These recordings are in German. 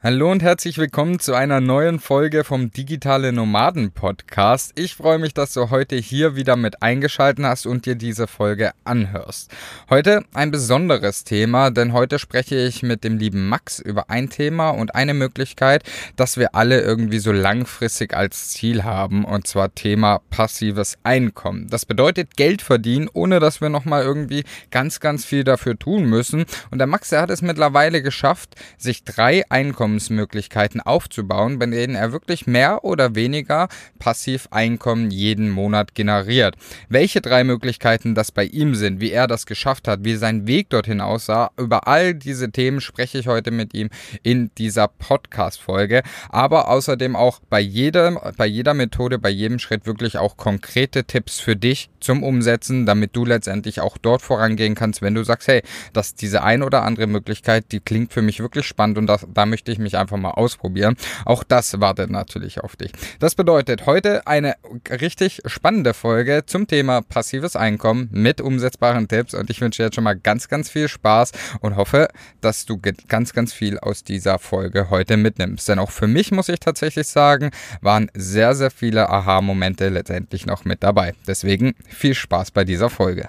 Hallo und herzlich willkommen zu einer neuen Folge vom Digitale Nomaden Podcast. Ich freue mich, dass du heute hier wieder mit eingeschalten hast und dir diese Folge anhörst. Heute ein besonderes Thema, denn heute spreche ich mit dem lieben Max über ein Thema und eine Möglichkeit, das wir alle irgendwie so langfristig als Ziel haben, und zwar Thema passives Einkommen. Das bedeutet Geld verdienen, ohne dass wir nochmal irgendwie ganz, ganz viel dafür tun müssen. Und der Max, der hat es mittlerweile geschafft, sich drei Einkommen Einkommensmöglichkeiten aufzubauen, bei denen er wirklich mehr oder weniger Passiveinkommen jeden Monat generiert. Welche drei Möglichkeiten das bei ihm sind, wie er das geschafft hat, wie sein Weg dorthin aussah, über all diese Themen spreche ich heute mit ihm in dieser Podcast-Folge. Aber außerdem auch bei jeder, bei jeder Methode, bei jedem Schritt wirklich auch konkrete Tipps für dich zum Umsetzen, damit du letztendlich auch dort vorangehen kannst, wenn du sagst, hey, dass diese ein oder andere Möglichkeit, die klingt für mich wirklich spannend und das, da möchte ich ich mich einfach mal ausprobieren. Auch das wartet natürlich auf dich. Das bedeutet heute eine richtig spannende Folge zum Thema passives Einkommen mit umsetzbaren Tipps und ich wünsche jetzt schon mal ganz, ganz viel Spaß und hoffe, dass du ganz, ganz viel aus dieser Folge heute mitnimmst. Denn auch für mich muss ich tatsächlich sagen, waren sehr, sehr viele Aha-Momente letztendlich noch mit dabei. Deswegen viel Spaß bei dieser Folge.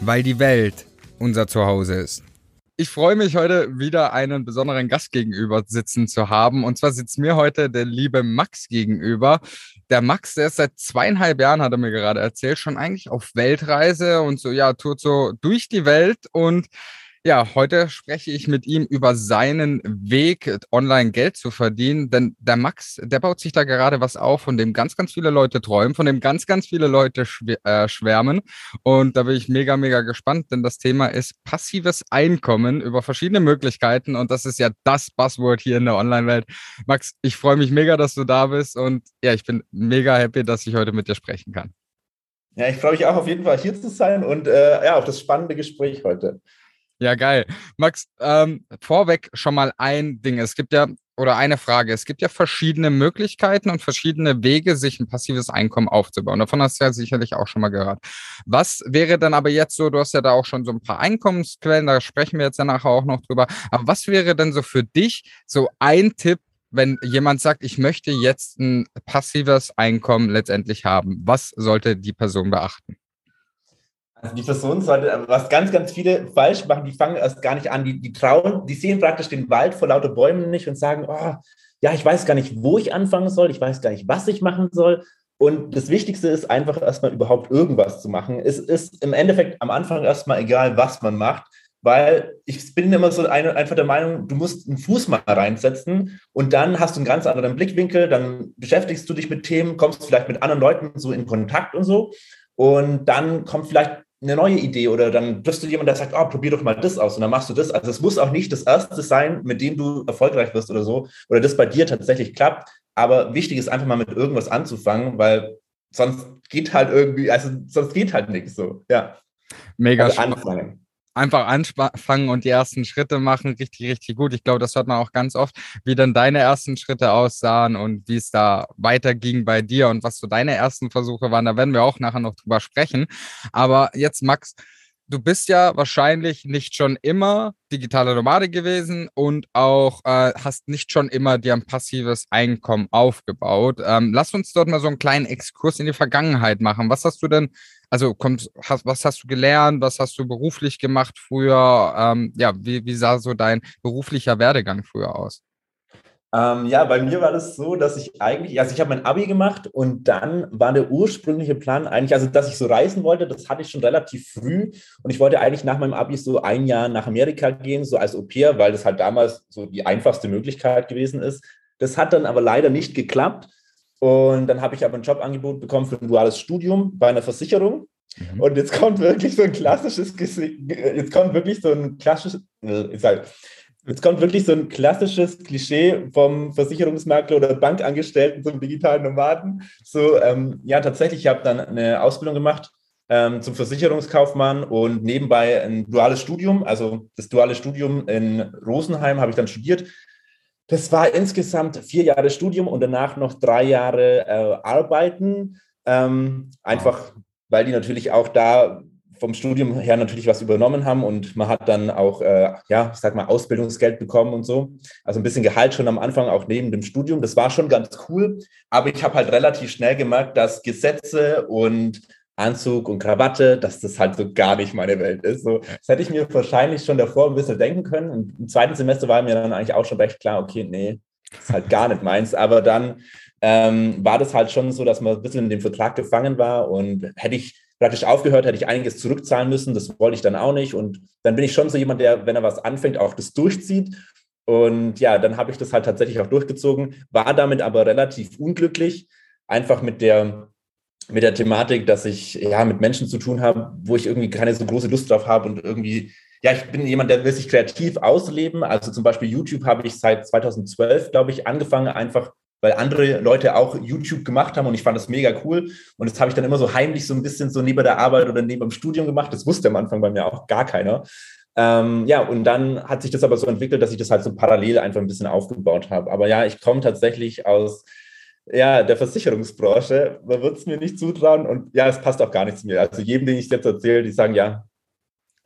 weil die Welt unser Zuhause ist. Ich freue mich heute wieder einen besonderen Gast gegenüber sitzen zu haben. Und zwar sitzt mir heute der liebe Max gegenüber. Der Max, der ist seit zweieinhalb Jahren, hat er mir gerade erzählt, schon eigentlich auf Weltreise und so, ja, tut so durch die Welt und ja, heute spreche ich mit ihm über seinen Weg, online Geld zu verdienen, denn der Max, der baut sich da gerade was auf, von dem ganz, ganz viele Leute träumen, von dem ganz, ganz viele Leute äh, schwärmen. Und da bin ich mega, mega gespannt, denn das Thema ist passives Einkommen über verschiedene Möglichkeiten und das ist ja das Buzzword hier in der Online-Welt. Max, ich freue mich mega, dass du da bist und ja, ich bin mega happy, dass ich heute mit dir sprechen kann. Ja, ich freue mich auch auf jeden Fall hier zu sein und äh, ja, auf das spannende Gespräch heute. Ja, geil. Max, ähm, vorweg schon mal ein Ding. Es gibt ja, oder eine Frage. Es gibt ja verschiedene Möglichkeiten und verschiedene Wege, sich ein passives Einkommen aufzubauen. Davon hast du ja sicherlich auch schon mal gehört. Was wäre dann aber jetzt so, du hast ja da auch schon so ein paar Einkommensquellen, da sprechen wir jetzt ja nachher auch noch drüber. Aber was wäre denn so für dich so ein Tipp, wenn jemand sagt, ich möchte jetzt ein passives Einkommen letztendlich haben? Was sollte die Person beachten? Also die Person sollte, was ganz, ganz viele falsch machen, die fangen erst gar nicht an, die, die trauen, die sehen praktisch den Wald vor lauter Bäumen nicht und sagen, oh, ja, ich weiß gar nicht, wo ich anfangen soll, ich weiß gar nicht, was ich machen soll. Und das Wichtigste ist einfach erstmal überhaupt irgendwas zu machen. Es ist im Endeffekt am Anfang erstmal egal, was man macht, weil ich bin immer so eine, einfach der Meinung, du musst einen Fuß mal reinsetzen und dann hast du einen ganz anderen Blickwinkel, dann beschäftigst du dich mit Themen, kommst vielleicht mit anderen Leuten so in Kontakt und so. Und dann kommt vielleicht eine neue Idee oder dann triffst du jemanden, der sagt, oh, probier doch mal das aus und dann machst du das. Also es muss auch nicht das erste sein, mit dem du erfolgreich wirst oder so oder das bei dir tatsächlich klappt. Aber wichtig ist einfach mal mit irgendwas anzufangen, weil sonst geht halt irgendwie, also sonst geht halt nichts so. Ja. Mega also anfangen einfach anfangen und die ersten Schritte machen, richtig, richtig gut. Ich glaube, das hört man auch ganz oft, wie dann deine ersten Schritte aussahen und wie es da weiterging bei dir und was so deine ersten Versuche waren. Da werden wir auch nachher noch drüber sprechen. Aber jetzt, Max, du bist ja wahrscheinlich nicht schon immer digitale Nomade gewesen und auch äh, hast nicht schon immer dir ein passives Einkommen aufgebaut. Ähm, lass uns dort mal so einen kleinen Exkurs in die Vergangenheit machen. Was hast du denn also kommst, hast, was hast du gelernt, was hast du beruflich gemacht früher? Ähm, ja, wie, wie sah so dein beruflicher Werdegang früher aus? Ähm, ja, bei mir war das so, dass ich eigentlich, also ich habe mein Abi gemacht und dann war der ursprüngliche Plan eigentlich, also dass ich so reisen wollte, das hatte ich schon relativ früh und ich wollte eigentlich nach meinem Abi so ein Jahr nach Amerika gehen, so als Au pair, weil das halt damals so die einfachste Möglichkeit gewesen ist. Das hat dann aber leider nicht geklappt und dann habe ich aber ein Jobangebot bekommen für ein duales Studium bei einer Versicherung. Mhm. Und jetzt kommt wirklich so ein klassisches, jetzt kommt wirklich so ein klassisches, äh, ich sag, Jetzt kommt wirklich so ein klassisches Klischee vom Versicherungsmakler oder Bankangestellten zum digitalen Nomaden. So, ähm, ja, tatsächlich, ich habe dann eine Ausbildung gemacht ähm, zum Versicherungskaufmann und nebenbei ein duales Studium. Also das duale Studium in Rosenheim habe ich dann studiert. Das war insgesamt vier Jahre Studium und danach noch drei Jahre äh, Arbeiten. Ähm, einfach, weil die natürlich auch da vom Studium her natürlich was übernommen haben und man hat dann auch, äh, ja, ich sag mal, Ausbildungsgeld bekommen und so. Also ein bisschen Gehalt schon am Anfang, auch neben dem Studium. Das war schon ganz cool. Aber ich habe halt relativ schnell gemerkt, dass Gesetze und Anzug und Krawatte, dass das halt so gar nicht meine Welt ist. So, das hätte ich mir wahrscheinlich schon davor ein bisschen denken können. Und im zweiten Semester war mir dann eigentlich auch schon recht klar, okay, nee, ist halt gar nicht meins. Aber dann ähm, war das halt schon so, dass man ein bisschen in dem Vertrag gefangen war und hätte ich praktisch aufgehört, hätte ich einiges zurückzahlen müssen. Das wollte ich dann auch nicht. Und dann bin ich schon so jemand, der, wenn er was anfängt, auch das durchzieht. Und ja, dann habe ich das halt tatsächlich auch durchgezogen, war damit aber relativ unglücklich, einfach mit der mit der Thematik, dass ich ja mit Menschen zu tun habe, wo ich irgendwie keine so große Lust drauf habe und irgendwie, ja, ich bin jemand, der will sich kreativ ausleben. Also zum Beispiel YouTube habe ich seit 2012, glaube ich, angefangen, einfach weil andere Leute auch YouTube gemacht haben und ich fand das mega cool. Und das habe ich dann immer so heimlich so ein bisschen so neben der Arbeit oder neben dem Studium gemacht. Das wusste am Anfang bei mir auch gar keiner. Ähm, ja, und dann hat sich das aber so entwickelt, dass ich das halt so parallel einfach ein bisschen aufgebaut habe. Aber ja, ich komme tatsächlich aus ja, der Versicherungsbranche. Man wird es mir nicht zutrauen und ja, es passt auch gar nicht zu mir. Also jedem, den ich jetzt erzähle, die sagen, ja,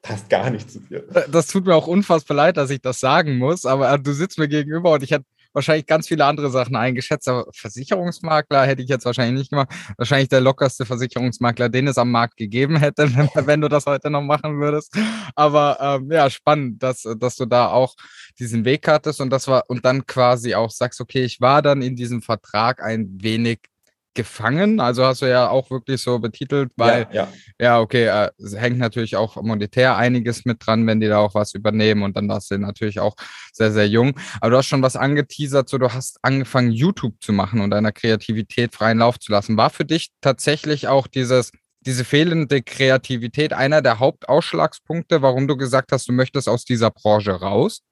passt gar nicht zu dir. Das tut mir auch unfassbar leid, dass ich das sagen muss, aber äh, du sitzt mir gegenüber und ich hätte wahrscheinlich ganz viele andere Sachen eingeschätzt, aber Versicherungsmakler hätte ich jetzt wahrscheinlich nicht gemacht. Wahrscheinlich der lockerste Versicherungsmakler, den es am Markt gegeben hätte, wenn, du das heute noch machen würdest. Aber ähm, ja, spannend, dass, dass du da auch diesen Weg hattest und das war und dann quasi auch sagst, okay, ich war dann in diesem Vertrag ein wenig gefangen. Also hast du ja auch wirklich so betitelt, weil ja, ja. ja okay, äh, hängt natürlich auch monetär einiges mit dran, wenn die da auch was übernehmen und dann warst du natürlich auch sehr, sehr jung. Aber du hast schon was angeteasert, so du hast angefangen, YouTube zu machen und deiner Kreativität freien Lauf zu lassen. War für dich tatsächlich auch dieses diese fehlende Kreativität einer der Hauptausschlagspunkte, warum du gesagt hast, du möchtest aus dieser Branche raus?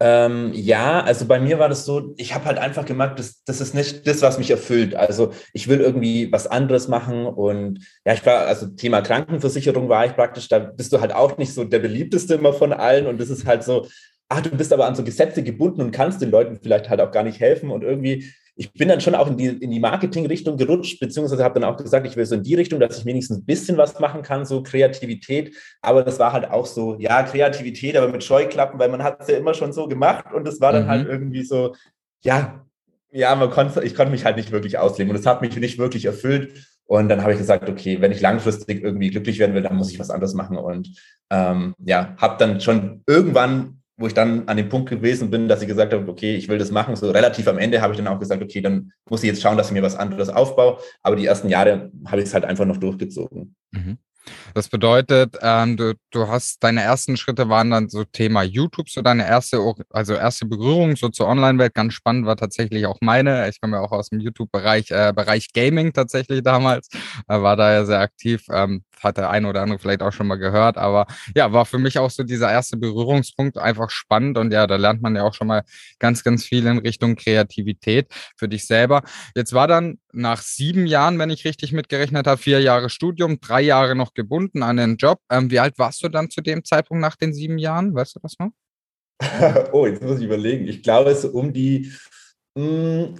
Ähm, ja, also bei mir war das so, ich habe halt einfach gemerkt, das, das ist nicht das, was mich erfüllt. Also ich will irgendwie was anderes machen und ja, ich war, also Thema Krankenversicherung war ich praktisch, da bist du halt auch nicht so der beliebteste immer von allen und das ist halt so, ach, du bist aber an so Gesetze gebunden und kannst den Leuten vielleicht halt auch gar nicht helfen und irgendwie ich bin dann schon auch in die, in die Marketing-Richtung gerutscht, beziehungsweise habe dann auch gesagt, ich will so in die Richtung, dass ich wenigstens ein bisschen was machen kann, so Kreativität. Aber das war halt auch so, ja, Kreativität, aber mit Scheuklappen, weil man hat es ja immer schon so gemacht und es war dann halt mhm. halt irgendwie so, ja, ja, man konnte, ich konnte mich halt nicht wirklich ausleben und es hat mich nicht wirklich erfüllt. Und dann habe ich gesagt, okay, wenn ich langfristig irgendwie glücklich werden will, dann muss ich was anderes machen. Und ähm, ja, habe dann schon irgendwann wo ich dann an dem Punkt gewesen bin, dass ich gesagt habe, okay, ich will das machen. So relativ am Ende habe ich dann auch gesagt, okay, dann muss ich jetzt schauen, dass ich mir was anderes aufbaue. Aber die ersten Jahre habe ich es halt einfach noch durchgezogen. Mhm. Das bedeutet, ähm, du, du hast deine ersten Schritte waren dann so Thema YouTube, so deine erste, also erste Berührung so zur Online-Welt. Ganz spannend war tatsächlich auch meine. Ich komme ja auch aus dem YouTube-Bereich, äh, Bereich Gaming tatsächlich damals, äh, war da ja sehr aktiv. Ähm, hat der eine oder andere vielleicht auch schon mal gehört, aber ja, war für mich auch so dieser erste Berührungspunkt einfach spannend und ja, da lernt man ja auch schon mal ganz, ganz viel in Richtung Kreativität für dich selber. Jetzt war dann nach sieben Jahren, wenn ich richtig mitgerechnet habe, vier Jahre Studium, drei Jahre noch gebunden an den Job. Ähm, wie alt warst du dann zu dem Zeitpunkt nach den sieben Jahren? Weißt du das noch? oh, jetzt muss ich überlegen. Ich glaube, es um die mh, hm,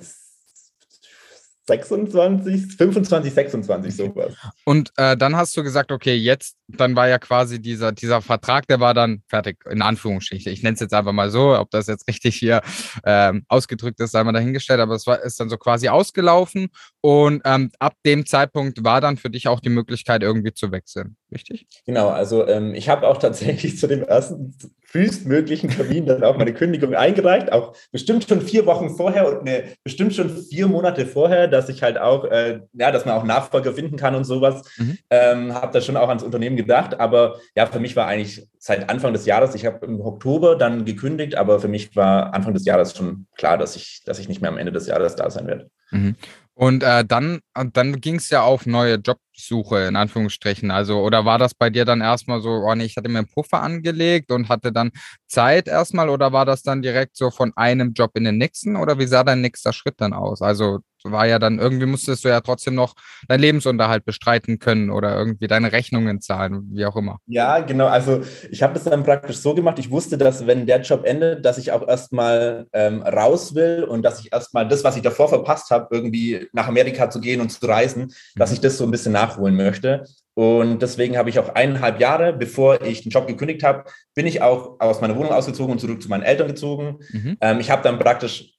26, 25, 26 sowas. Und äh, dann hast du gesagt, okay, jetzt, dann war ja quasi dieser, dieser Vertrag, der war dann fertig, in Anführungsstrichen. Ich nenne es jetzt einfach mal so, ob das jetzt richtig hier ähm, ausgedrückt ist, sei mal dahingestellt, aber es war, ist dann so quasi ausgelaufen und ähm, ab dem Zeitpunkt war dann für dich auch die Möglichkeit, irgendwie zu wechseln, richtig? Genau, also ähm, ich habe auch tatsächlich zu dem ersten frühestmöglichen Termin dann auch meine Kündigung eingereicht, auch bestimmt schon vier Wochen vorher und ne, bestimmt schon vier Monate vorher, dass ich halt auch, äh, ja, dass man auch Nachfolger finden kann und sowas. Mhm. Ähm, habe da schon auch ans Unternehmen gedacht, aber ja, für mich war eigentlich seit Anfang des Jahres, ich habe im Oktober dann gekündigt, aber für mich war Anfang des Jahres schon klar, dass ich, dass ich nicht mehr am Ende des Jahres da sein werde. Mhm. Und äh, dann, dann ging es ja auf neue Jobs Jobsuche in Anführungsstrichen? Also, oder war das bei dir dann erstmal so, oh nee, ich hatte mir einen Puffer angelegt und hatte dann Zeit erstmal oder war das dann direkt so von einem Job in den nächsten oder wie sah dein nächster Schritt dann aus? Also war ja dann irgendwie musstest du ja trotzdem noch deinen Lebensunterhalt bestreiten können oder irgendwie deine Rechnungen zahlen, wie auch immer. Ja, genau. Also ich habe das dann praktisch so gemacht. Ich wusste, dass wenn der Job endet, dass ich auch erstmal ähm, raus will und dass ich erstmal das, was ich davor verpasst habe, irgendwie nach Amerika zu gehen und zu reisen, mhm. dass ich das so ein bisschen nachholen möchte. Und deswegen habe ich auch eineinhalb Jahre, bevor ich den Job gekündigt habe, bin ich auch aus meiner Wohnung ausgezogen und zurück zu meinen Eltern gezogen. Mhm. Ähm, ich habe dann praktisch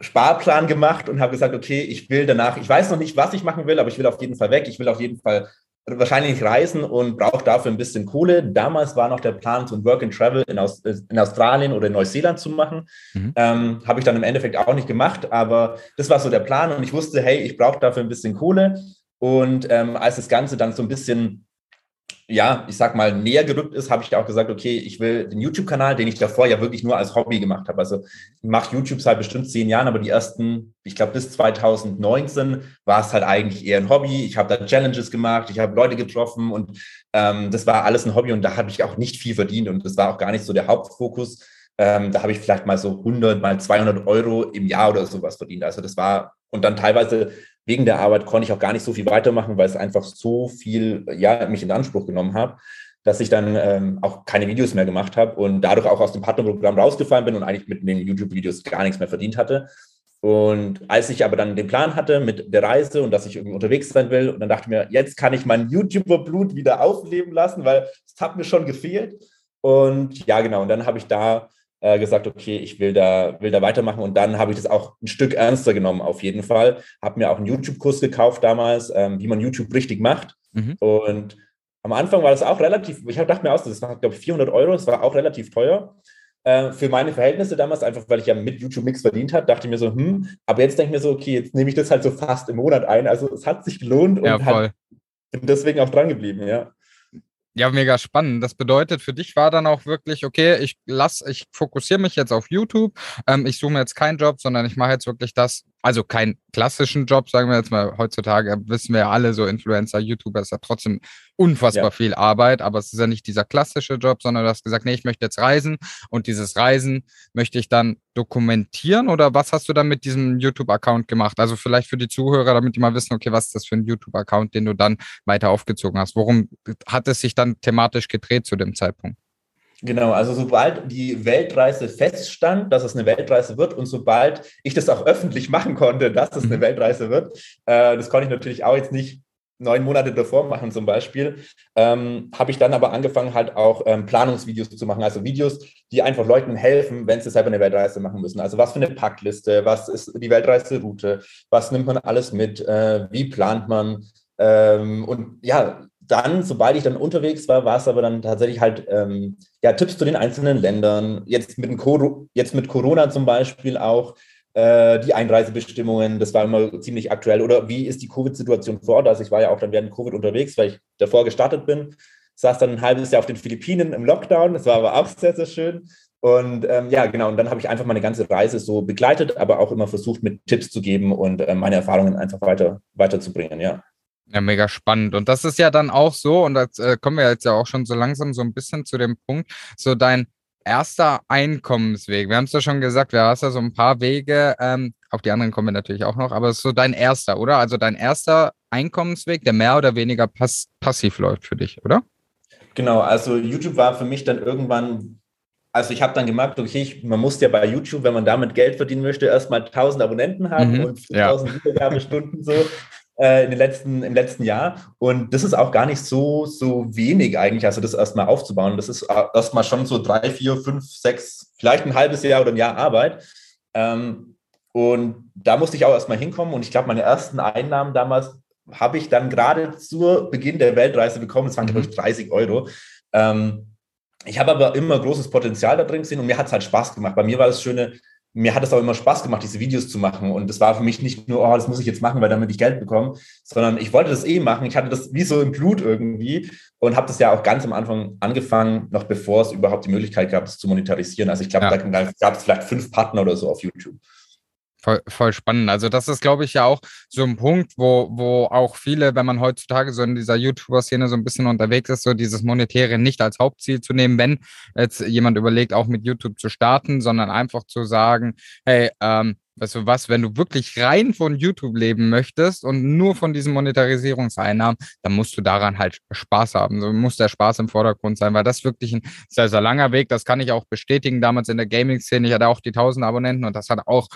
Sparplan gemacht und habe gesagt, okay, ich will danach, ich weiß noch nicht, was ich machen will, aber ich will auf jeden Fall weg. Ich will auf jeden Fall wahrscheinlich reisen und brauche dafür ein bisschen Kohle. Damals war noch der Plan, so ein Work and Travel in, Aus in Australien oder in Neuseeland zu machen. Mhm. Ähm, habe ich dann im Endeffekt auch nicht gemacht, aber das war so der Plan und ich wusste, hey, ich brauche dafür ein bisschen Kohle. Und ähm, als das Ganze dann so ein bisschen ja, ich sag mal, näher gerückt ist, habe ich auch gesagt, okay, ich will den YouTube-Kanal, den ich davor ja wirklich nur als Hobby gemacht habe. Also ich mache YouTube seit bestimmt zehn Jahren, aber die ersten, ich glaube bis 2019 war es halt eigentlich eher ein Hobby. Ich habe da Challenges gemacht, ich habe Leute getroffen und ähm, das war alles ein Hobby und da habe ich auch nicht viel verdient und das war auch gar nicht so der Hauptfokus. Ähm, da habe ich vielleicht mal so 100 mal 200 Euro im Jahr oder sowas verdient. Also das war und dann teilweise wegen der Arbeit konnte ich auch gar nicht so viel weitermachen, weil es einfach so viel, ja, mich in Anspruch genommen hat, dass ich dann ähm, auch keine Videos mehr gemacht habe und dadurch auch aus dem Partnerprogramm rausgefallen bin und eigentlich mit den YouTube-Videos gar nichts mehr verdient hatte. Und als ich aber dann den Plan hatte mit der Reise und dass ich irgendwie unterwegs sein will, und dann dachte ich mir, jetzt kann ich mein YouTuber-Blut wieder aufleben lassen, weil es hat mir schon gefehlt. Und ja, genau, und dann habe ich da äh, gesagt, okay, ich will da, will da weitermachen. Und dann habe ich das auch ein Stück ernster genommen, auf jeden Fall. Habe mir auch einen YouTube-Kurs gekauft damals, ähm, wie man YouTube richtig macht. Mhm. Und am Anfang war das auch relativ, ich dachte mir aus, das war, glaube ich, 400 Euro, das war auch relativ teuer. Äh, für meine Verhältnisse damals, einfach weil ich ja mit YouTube Mix verdient habe, dachte ich mir so, hm, aber jetzt denke ich mir so, okay, jetzt nehme ich das halt so fast im Monat ein. Also es hat sich gelohnt und ja, hat, bin deswegen auch dran geblieben, ja. Ja, mega spannend. Das bedeutet, für dich war dann auch wirklich, okay, ich lass, ich fokussiere mich jetzt auf YouTube. Ähm, ich suche mir jetzt keinen Job, sondern ich mache jetzt wirklich das, also keinen klassischen Job, sagen wir jetzt mal. Heutzutage wissen wir ja alle, so Influencer, YouTuber ist ja trotzdem unfassbar ja. viel Arbeit, aber es ist ja nicht dieser klassische Job, sondern du hast gesagt, nee, ich möchte jetzt reisen und dieses Reisen möchte ich dann dokumentieren oder was hast du dann mit diesem YouTube-Account gemacht? Also vielleicht für die Zuhörer, damit die mal wissen, okay, was ist das für ein YouTube-Account, den du dann weiter aufgezogen hast? Worum hat es sich dann thematisch gedreht zu dem Zeitpunkt? Genau, also sobald die Weltreise feststand, dass es eine Weltreise wird und sobald ich das auch öffentlich machen konnte, dass es eine mhm. Weltreise wird, äh, das konnte ich natürlich auch jetzt nicht neun Monate davor machen zum Beispiel, ähm, habe ich dann aber angefangen halt auch ähm, Planungsvideos zu machen, also Videos, die einfach Leuten helfen, wenn sie selber eine Weltreise machen müssen. Also was für eine Packliste, was ist die Weltreiseroute, was nimmt man alles mit, äh, wie plant man ähm, und ja, dann, sobald ich dann unterwegs war, war es aber dann tatsächlich halt ähm, ja, Tipps zu den einzelnen Ländern. Jetzt mit, dem jetzt mit Corona zum Beispiel auch äh, die Einreisebestimmungen, das war immer ziemlich aktuell. Oder wie ist die Covid-Situation vor Ort? Also ich war ja auch dann während Covid unterwegs, weil ich davor gestartet bin. Saß dann ein halbes Jahr auf den Philippinen im Lockdown. Das war aber auch sehr, sehr schön. Und ähm, ja, genau. Und dann habe ich einfach meine ganze Reise so begleitet, aber auch immer versucht, mit Tipps zu geben und äh, meine Erfahrungen einfach weiter, weiterzubringen, ja. Ja, mega spannend. Und das ist ja dann auch so, und da äh, kommen wir jetzt ja auch schon so langsam so ein bisschen zu dem Punkt, so dein erster Einkommensweg. Wir haben es ja schon gesagt, du hast ja so ein paar Wege, ähm, auf die anderen kommen wir natürlich auch noch, aber es ist so dein erster, oder? Also dein erster Einkommensweg, der mehr oder weniger pass passiv läuft für dich, oder? Genau, also YouTube war für mich dann irgendwann, also ich habe dann gemerkt, okay, ich, man muss ja bei YouTube, wenn man damit Geld verdienen möchte, erstmal 1000 Abonnenten haben mhm, und 5000 ja. Wiedergabestunden so äh, in den letzten, im letzten Jahr. Und das ist auch gar nicht so, so wenig eigentlich, also das erstmal aufzubauen. Das ist erstmal schon so drei, vier, fünf, sechs, vielleicht ein halbes Jahr oder ein Jahr Arbeit. Ähm, und da musste ich auch erstmal hinkommen. Und ich glaube, meine ersten Einnahmen damals habe ich dann gerade zu Beginn der Weltreise bekommen. Das waren, glaube ich, 30 Euro. Ähm, ich habe aber immer großes Potenzial da drin gesehen und mir hat es halt Spaß gemacht. Bei mir war das Schöne, mir hat es auch immer Spaß gemacht, diese Videos zu machen. Und das war für mich nicht nur, oh, das muss ich jetzt machen, weil damit ich Geld bekomme, sondern ich wollte das eh machen. Ich hatte das wie so im Blut irgendwie und habe das ja auch ganz am Anfang angefangen, noch bevor es überhaupt die Möglichkeit gab, das zu monetarisieren. Also ich glaube, ja. da gab es vielleicht fünf Partner oder so auf YouTube. Voll, voll spannend. Also das ist, glaube ich, ja auch so ein Punkt, wo, wo auch viele, wenn man heutzutage so in dieser YouTuber-Szene so ein bisschen unterwegs ist, so dieses Monetäre nicht als Hauptziel zu nehmen, wenn jetzt jemand überlegt, auch mit YouTube zu starten, sondern einfach zu sagen, hey, ähm, weißt du was, wenn du wirklich rein von YouTube leben möchtest und nur von diesen Monetarisierungseinnahmen, dann musst du daran halt Spaß haben. So muss der Spaß im Vordergrund sein, weil das wirklich ein sehr, sehr langer Weg. Das kann ich auch bestätigen. Damals in der Gaming-Szene, ich hatte auch die 1000 Abonnenten und das hat auch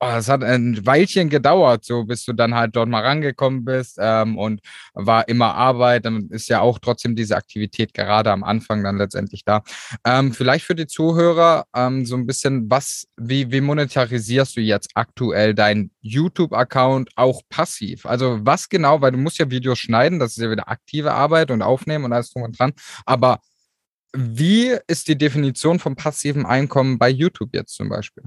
oh, es hat ein Weilchen gedauert, so bis du dann halt dort mal rangekommen bist ähm, und war immer Arbeit. Dann ist ja auch trotzdem diese Aktivität gerade am Anfang dann letztendlich da. Ähm, vielleicht für die Zuhörer ähm, so ein bisschen, was, wie, wie monetarisierst du jetzt aktuell deinen YouTube-Account auch passiv? Also was genau, weil du musst ja Videos schneiden, das ist ja wieder aktive Arbeit und aufnehmen und alles drum und dran. Aber wie ist die Definition vom passiven Einkommen bei YouTube jetzt zum Beispiel?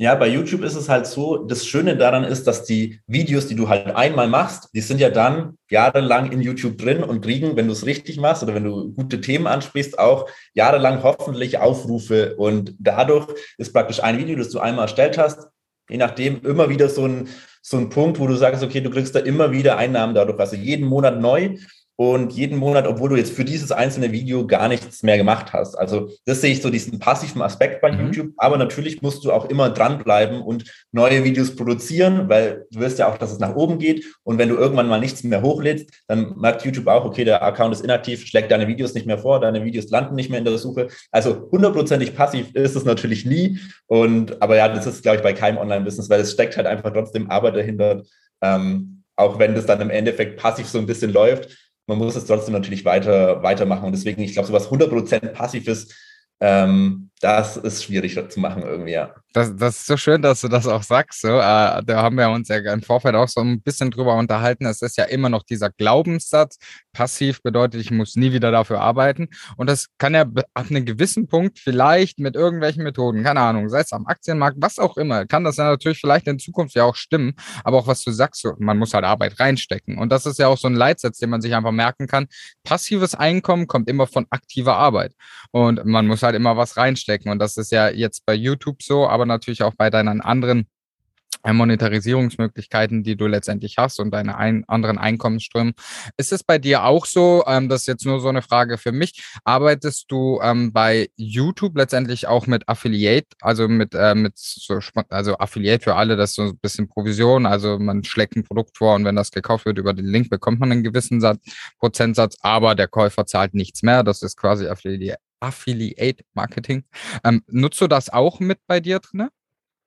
Ja, bei YouTube ist es halt so, das Schöne daran ist, dass die Videos, die du halt einmal machst, die sind ja dann jahrelang in YouTube drin und kriegen, wenn du es richtig machst oder wenn du gute Themen ansprichst, auch jahrelang hoffentlich Aufrufe. Und dadurch ist praktisch ein Video, das du einmal erstellt hast, je nachdem immer wieder so ein, so ein Punkt, wo du sagst, okay, du kriegst da immer wieder Einnahmen dadurch, also jeden Monat neu und jeden Monat, obwohl du jetzt für dieses einzelne Video gar nichts mehr gemacht hast. Also das sehe ich so diesen passiven Aspekt bei mhm. YouTube. Aber natürlich musst du auch immer dranbleiben und neue Videos produzieren, weil du wirst ja auch, dass es nach oben geht. Und wenn du irgendwann mal nichts mehr hochlädst, dann merkt YouTube auch, okay, der Account ist inaktiv, schlägt deine Videos nicht mehr vor, deine Videos landen nicht mehr in der Suche. Also hundertprozentig passiv ist es natürlich nie. Und aber ja, das ist, glaube ich, bei keinem Online-Business, weil es steckt halt einfach trotzdem Arbeit dahinter. Ähm, auch wenn das dann im Endeffekt passiv so ein bisschen läuft, man muss es trotzdem natürlich weiter, weitermachen. Und deswegen, ich glaube, so was 100% Passives ähm, das ist schwierig zu machen irgendwie, ja. Das, das ist so schön, dass du das auch sagst. So. Äh, da haben wir uns ja im Vorfeld auch so ein bisschen drüber unterhalten. Es ist ja immer noch dieser Glaubenssatz. Passiv bedeutet, ich muss nie wieder dafür arbeiten. Und das kann ja ab einem gewissen Punkt vielleicht mit irgendwelchen Methoden, keine Ahnung, sei es am Aktienmarkt, was auch immer, kann das ja natürlich vielleicht in Zukunft ja auch stimmen. Aber auch was du sagst, so, man muss halt Arbeit reinstecken. Und das ist ja auch so ein Leitsatz, den man sich einfach merken kann. Passives Einkommen kommt immer von aktiver Arbeit. Und man muss halt immer was reinstecken stecken. Und das ist ja jetzt bei YouTube so, aber natürlich auch bei deinen anderen äh, Monetarisierungsmöglichkeiten, die du letztendlich hast und deine ein, anderen Einkommensströme. Ist es bei dir auch so, ähm, das ist jetzt nur so eine Frage für mich, arbeitest du ähm, bei YouTube letztendlich auch mit Affiliate, also mit, äh, mit so, also Affiliate für alle, das ist so ein bisschen Provision, also man schlägt ein Produkt vor und wenn das gekauft wird über den Link, bekommt man einen gewissen Satz, Prozentsatz, aber der Käufer zahlt nichts mehr, das ist quasi Affiliate Affiliate Marketing. Ähm, nutzt du das auch mit bei dir drin?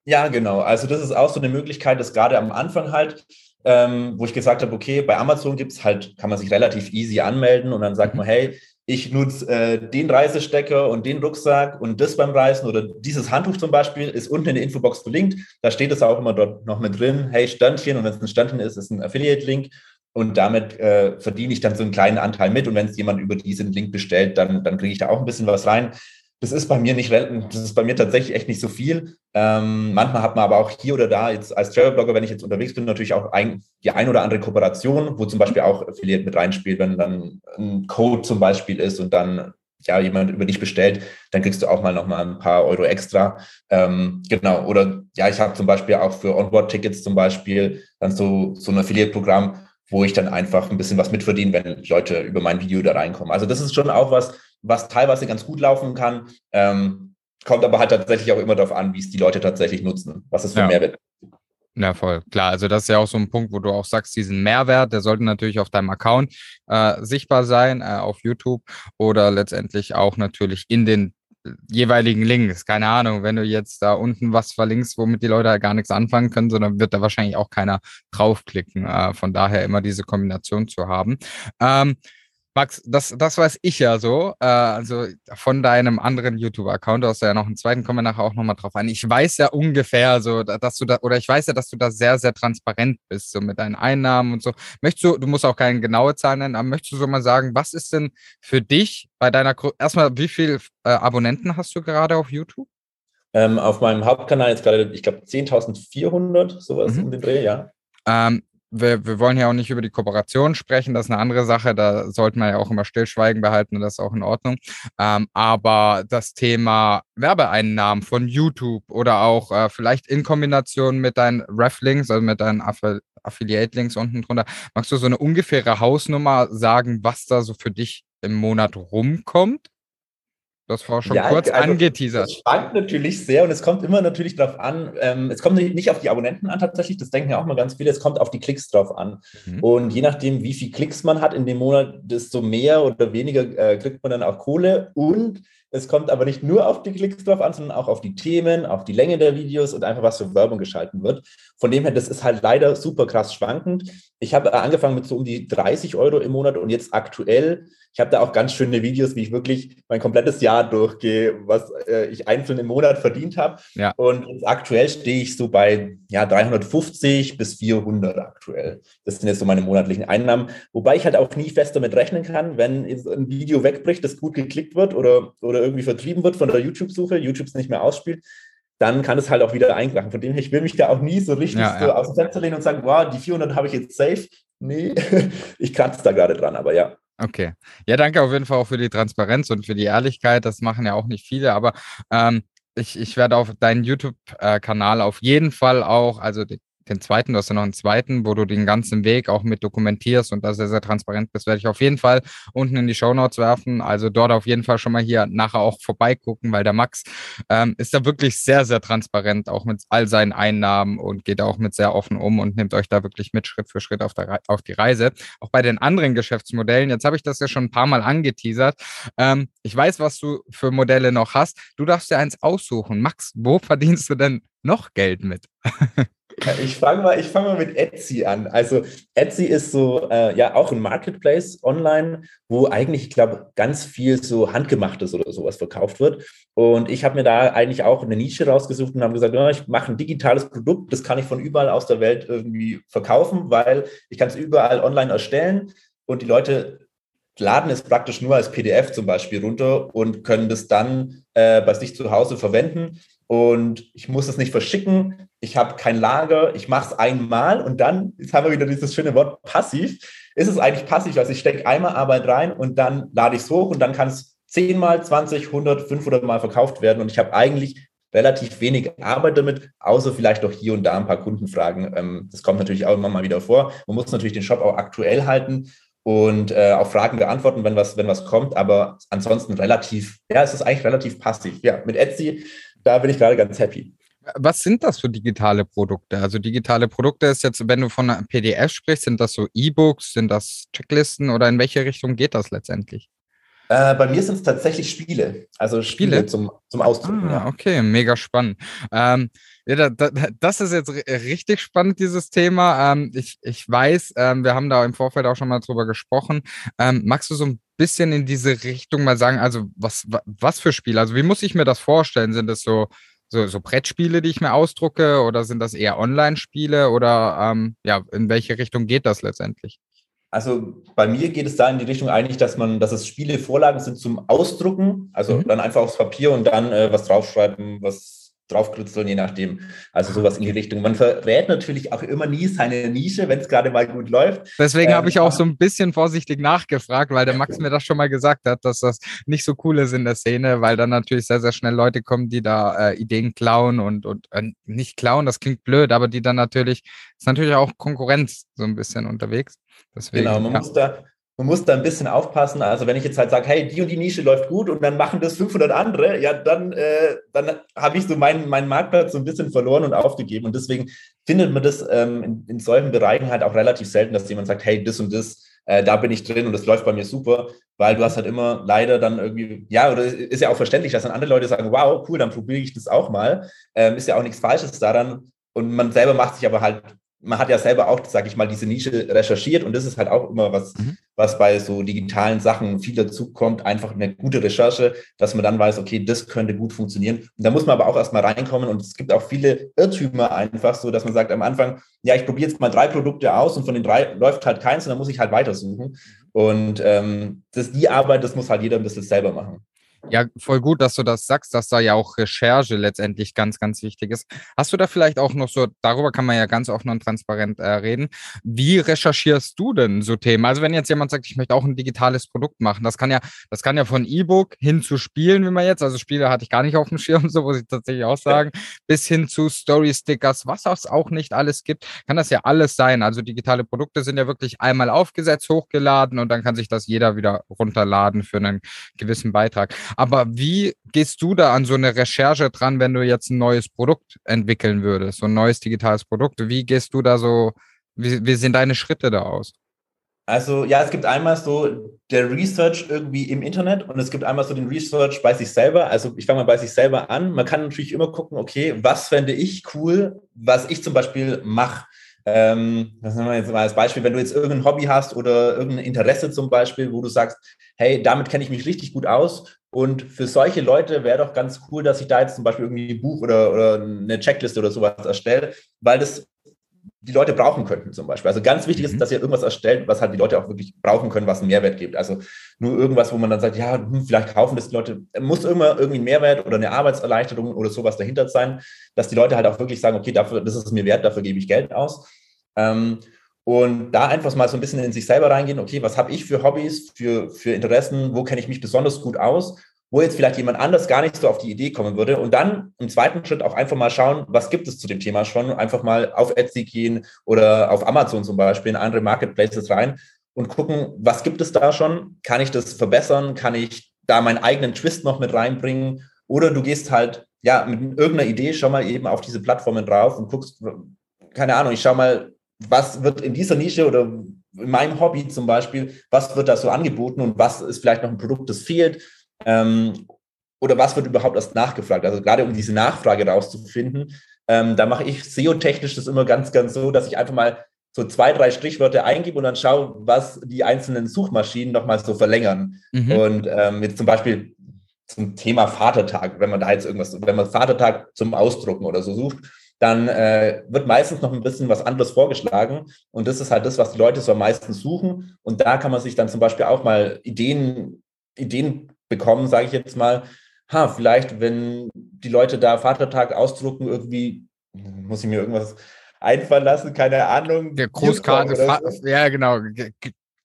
Ja, genau. Also das ist auch so eine Möglichkeit, dass gerade am Anfang halt, ähm, wo ich gesagt habe, okay, bei Amazon gibt es halt, kann man sich relativ easy anmelden und dann sagt mhm. man, hey, ich nutze äh, den Reisestecker und den Rucksack und das beim Reisen oder dieses Handtuch zum Beispiel ist unten in der Infobox verlinkt. Da steht es auch immer dort noch mit drin, hey, Standchen und wenn es ein Standchen ist, ist ein Affiliate-Link und damit äh, verdiene ich dann so einen kleinen Anteil mit. Und wenn es jemand über diesen Link bestellt, dann, dann kriege ich da auch ein bisschen was rein. Das ist bei mir nicht, das ist bei mir tatsächlich echt nicht so viel. Ähm, manchmal hat man aber auch hier oder da jetzt als Travel-Blogger, wenn ich jetzt unterwegs bin, natürlich auch ein, die ein oder andere Kooperation, wo zum Beispiel auch Affiliate mit reinspielt, wenn dann ein Code zum Beispiel ist und dann ja jemand über dich bestellt, dann kriegst du auch mal noch mal ein paar Euro extra. Ähm, genau. Oder ja, ich habe zum Beispiel auch für Onboard-Tickets zum Beispiel dann so, so ein Affiliate-Programm, wo ich dann einfach ein bisschen was mitverdiene, wenn Leute über mein Video da reinkommen. Also das ist schon auch was, was teilweise ganz gut laufen kann. Ähm, kommt aber halt tatsächlich auch immer darauf an, wie es die Leute tatsächlich nutzen, was es für ja. Mehrwert ja, voll. Klar, also das ist ja auch so ein Punkt, wo du auch sagst, diesen Mehrwert, der sollte natürlich auf deinem Account äh, sichtbar sein, äh, auf YouTube oder letztendlich auch natürlich in den jeweiligen Links. Keine Ahnung, wenn du jetzt da unten was verlinkst, womit die Leute halt gar nichts anfangen können, sondern wird da wahrscheinlich auch keiner draufklicken. Äh, von daher immer diese Kombination zu haben. Ähm, Max, das, das weiß ich ja so, äh, also von deinem anderen YouTube-Account, du hast ja noch einen zweiten, kommen wir nachher auch nochmal drauf ein. Ich weiß ja ungefähr so, dass du da, oder ich weiß ja, dass du da sehr, sehr transparent bist, so mit deinen Einnahmen und so. Möchtest du, du musst auch keine genaue Zahl nennen, aber möchtest du so mal sagen, was ist denn für dich bei deiner, erstmal, wie viele äh, Abonnenten hast du gerade auf YouTube? Ähm, auf meinem Hauptkanal jetzt gerade, ich glaube, 10.400, sowas mhm. um den Dreh, ja. Ähm, wir, wir wollen ja auch nicht über die Kooperation sprechen, das ist eine andere Sache, da sollte man ja auch immer Stillschweigen behalten und das ist auch in Ordnung. Ähm, aber das Thema Werbeeinnahmen von YouTube oder auch äh, vielleicht in Kombination mit deinen Reflinks, also mit deinen Affi Affiliate-Links unten drunter, magst du so eine ungefähre Hausnummer sagen, was da so für dich im Monat rumkommt? Das war schon ja, kurz also, angeteasert. Es schwankt natürlich sehr und es kommt immer natürlich darauf an, ähm, es kommt nicht auf die Abonnenten an tatsächlich, das denken ja auch mal ganz viele, es kommt auf die Klicks drauf an. Mhm. Und je nachdem, wie viel Klicks man hat in dem Monat, desto mehr oder weniger äh, kriegt man dann auch Kohle und es kommt aber nicht nur auf die Klicks drauf an, sondern auch auf die Themen, auf die Länge der Videos und einfach was für Werbung geschalten wird. Von dem her, das ist halt leider super krass schwankend. Ich habe angefangen mit so um die 30 Euro im Monat und jetzt aktuell ich habe da auch ganz schöne Videos, wie ich wirklich mein komplettes Jahr durchgehe, was äh, ich einzeln im Monat verdient habe. Ja. Und aktuell stehe ich so bei ja, 350 bis 400 aktuell. Das sind jetzt so meine monatlichen Einnahmen. Wobei ich halt auch nie fest damit rechnen kann, wenn ein Video wegbricht, das gut geklickt wird oder, oder irgendwie vertrieben wird von der YouTube-Suche, YouTube es nicht mehr ausspielt, dann kann es halt auch wieder einkrachen. Von dem her, ich will mich da auch nie so richtig ja, so ja. aus dem Fenster lehnen und sagen, wow, die 400 habe ich jetzt safe. Nee, ich kratze da gerade dran, aber ja. Okay. Ja, danke auf jeden Fall auch für die Transparenz und für die Ehrlichkeit. Das machen ja auch nicht viele, aber ähm, ich, ich werde auf deinen YouTube-Kanal auf jeden Fall auch, also den zweiten, du hast ja noch einen zweiten, wo du den ganzen Weg auch mit dokumentierst und da sehr, sehr transparent bist, werde ich auf jeden Fall unten in die Show Notes werfen. Also dort auf jeden Fall schon mal hier nachher auch vorbeigucken, weil der Max ähm, ist da wirklich sehr, sehr transparent, auch mit all seinen Einnahmen und geht auch mit sehr offen um und nimmt euch da wirklich mit Schritt für Schritt auf, der, auf die Reise. Auch bei den anderen Geschäftsmodellen, jetzt habe ich das ja schon ein paar Mal angeteasert. Ähm, ich weiß, was du für Modelle noch hast. Du darfst dir eins aussuchen. Max, wo verdienst du denn noch Geld mit? Ich fange mal, fang mal mit Etsy an. Also Etsy ist so äh, ja auch ein Marketplace online, wo eigentlich, ich glaube, ganz viel so handgemachtes oder sowas verkauft wird. Und ich habe mir da eigentlich auch eine Nische rausgesucht und habe gesagt, ja, ich mache ein digitales Produkt, das kann ich von überall aus der Welt irgendwie verkaufen, weil ich kann es überall online erstellen und die Leute laden es praktisch nur als PDF zum Beispiel runter und können das dann äh, bei sich zu Hause verwenden und ich muss es nicht verschicken. Ich habe kein Lager. Ich mache es einmal und dann, jetzt haben wir wieder dieses schöne Wort passiv. Ist es eigentlich passiv? Also ich stecke einmal Arbeit rein und dann lade ich es hoch und dann kann es 10 mal, 20, 100, 500 Mal verkauft werden und ich habe eigentlich relativ wenig Arbeit damit, außer vielleicht auch hier und da ein paar Kundenfragen. Ähm, das kommt natürlich auch immer mal wieder vor. Man muss natürlich den Shop auch aktuell halten und äh, auch Fragen beantworten, wenn was, wenn was kommt, aber ansonsten relativ, ja, es ist eigentlich relativ passiv. Ja, mit Etsy da bin ich gerade ganz happy. Was sind das für digitale Produkte? Also digitale Produkte ist jetzt, wenn du von einer PDF sprichst, sind das so E-Books, sind das Checklisten oder in welche Richtung geht das letztendlich? Äh, bei mir sind es tatsächlich Spiele, also Spiele, Spiele zum, zum Ausdrucken. Ah, ja. Okay, mega spannend. Ähm, ja, da, da, das ist jetzt richtig spannend, dieses Thema. Ähm, ich, ich weiß, ähm, wir haben da im Vorfeld auch schon mal drüber gesprochen. Ähm, magst du so ein bisschen in diese Richtung mal sagen, also was, was für Spiele? Also wie muss ich mir das vorstellen? Sind das so, so, so Brettspiele, die ich mir ausdrucke oder sind das eher Online-Spiele oder ähm, ja, in welche Richtung geht das letztendlich? Also bei mir geht es da in die Richtung eigentlich, dass man, dass es Spielevorlagen sind zum Ausdrucken, also mhm. dann einfach aufs Papier und dann äh, was draufschreiben, was draufkritzeln, je nachdem. Also ah, sowas in die Richtung. Man verrät natürlich auch immer nie seine Nische, wenn es gerade mal gut läuft. Deswegen ähm, habe ich auch so ein bisschen vorsichtig nachgefragt, weil der Max mir das schon mal gesagt hat, dass das nicht so cool ist in der Szene, weil dann natürlich sehr, sehr schnell Leute kommen, die da äh, Ideen klauen und, und äh, nicht klauen, das klingt blöd, aber die dann natürlich, ist natürlich auch Konkurrenz so ein bisschen unterwegs. Deswegen, genau, man ja. muss da man muss da ein bisschen aufpassen. Also wenn ich jetzt halt sage, hey, die und die Nische läuft gut und dann machen das 500 andere, ja, dann, äh, dann habe ich so meinen, meinen Marktplatz so ein bisschen verloren und aufgegeben. Und deswegen findet man das ähm, in, in, solchen Bereichen halt auch relativ selten, dass jemand sagt, hey, das und das, äh, da bin ich drin und das läuft bei mir super, weil du hast halt immer leider dann irgendwie, ja, oder ist ja auch verständlich, dass dann andere Leute sagen, wow, cool, dann probiere ich das auch mal. Ähm, ist ja auch nichts Falsches daran. Und man selber macht sich aber halt man hat ja selber auch, sage ich mal, diese Nische recherchiert und das ist halt auch immer was, mhm. was bei so digitalen Sachen viel dazu kommt, einfach eine gute Recherche, dass man dann weiß, okay, das könnte gut funktionieren. Und da muss man aber auch erstmal reinkommen und es gibt auch viele Irrtümer einfach so, dass man sagt am Anfang, ja, ich probiere jetzt mal drei Produkte aus und von den drei läuft halt keins und dann muss ich halt weitersuchen. Und ähm, das, die Arbeit, das muss halt jeder ein bisschen selber machen. Ja, voll gut, dass du das sagst, dass da ja auch Recherche letztendlich ganz, ganz wichtig ist. Hast du da vielleicht auch noch so, darüber kann man ja ganz offen und transparent äh, reden. Wie recherchierst du denn so Themen? Also wenn jetzt jemand sagt, ich möchte auch ein digitales Produkt machen, das kann ja, das kann ja von E-Book hin zu Spielen, wie man jetzt, also Spiele hatte ich gar nicht auf dem Schirm, so muss ich tatsächlich auch sagen, bis hin zu Story-Stickers, was es auch nicht alles gibt, kann das ja alles sein. Also digitale Produkte sind ja wirklich einmal aufgesetzt, hochgeladen und dann kann sich das jeder wieder runterladen für einen gewissen Beitrag. Aber wie gehst du da an so eine Recherche dran, wenn du jetzt ein neues Produkt entwickeln würdest, so ein neues digitales Produkt? Wie gehst du da so, wie, wie sehen deine Schritte da aus? Also ja, es gibt einmal so der Research irgendwie im Internet und es gibt einmal so den Research bei sich selber. Also ich fange mal bei sich selber an. Man kann natürlich immer gucken, okay, was fände ich cool, was ich zum Beispiel mache. Ähm, das nehmen wir jetzt mal als Beispiel, wenn du jetzt irgendein Hobby hast oder irgendein Interesse zum Beispiel, wo du sagst, hey, damit kenne ich mich richtig gut aus und für solche Leute wäre doch ganz cool, dass ich da jetzt zum Beispiel irgendwie ein Buch oder, oder eine Checkliste oder sowas erstelle, weil das die Leute brauchen könnten zum Beispiel. Also ganz wichtig ist, mhm. dass ihr irgendwas erstellt, was halt die Leute auch wirklich brauchen können, was einen Mehrwert gibt. Also nur irgendwas, wo man dann sagt, ja, hm, vielleicht kaufen das die Leute, muss immer irgendwie ein Mehrwert oder eine Arbeitserleichterung oder sowas dahinter sein, dass die Leute halt auch wirklich sagen, okay, dafür, das ist es mir wert, dafür gebe ich Geld aus. Ähm, und da einfach mal so ein bisschen in sich selber reingehen, okay, was habe ich für Hobbys, für, für Interessen, wo kenne ich mich besonders gut aus, wo jetzt vielleicht jemand anders gar nicht so auf die Idee kommen würde. Und dann im zweiten Schritt auch einfach mal schauen, was gibt es zu dem Thema schon, einfach mal auf Etsy gehen oder auf Amazon zum Beispiel in andere Marketplaces rein und gucken, was gibt es da schon, kann ich das verbessern, kann ich da meinen eigenen Twist noch mit reinbringen? Oder du gehst halt ja mit irgendeiner Idee schon mal eben auf diese Plattformen drauf und guckst, keine Ahnung, ich schau mal, was wird in dieser Nische oder in meinem Hobby zum Beispiel, was wird da so angeboten und was ist vielleicht noch ein Produkt, das fehlt? Ähm, oder was wird überhaupt erst nachgefragt? Also gerade um diese Nachfrage rauszufinden, ähm, da mache ich SEO-technisch das immer ganz, ganz so, dass ich einfach mal so zwei, drei Strichwörter eingebe und dann schaue, was die einzelnen Suchmaschinen nochmal so verlängern. Mhm. Und ähm, jetzt zum Beispiel zum Thema Vatertag, wenn man da jetzt irgendwas, wenn man Vatertag zum Ausdrucken oder so sucht, dann äh, wird meistens noch ein bisschen was anderes vorgeschlagen. Und das ist halt das, was die Leute so am meisten suchen. Und da kann man sich dann zum Beispiel auch mal Ideen, Ideen bekommen, sage ich jetzt mal. Ha, vielleicht, wenn die Leute da Vatertag ausdrucken, irgendwie, muss ich mir irgendwas einfallen lassen, keine Ahnung. Der Grußkarte, ja genau,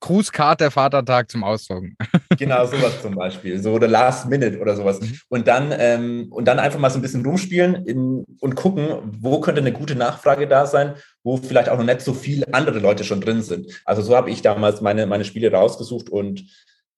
Grußkarte Vatertag zum Ausdrucken. Genau, sowas zum Beispiel. So oder Last Minute oder sowas. Mhm. Und dann, ähm, und dann einfach mal so ein bisschen rumspielen in, und gucken, wo könnte eine gute Nachfrage da sein, wo vielleicht auch noch nicht so viele andere Leute schon drin sind. Also so habe ich damals meine, meine Spiele rausgesucht und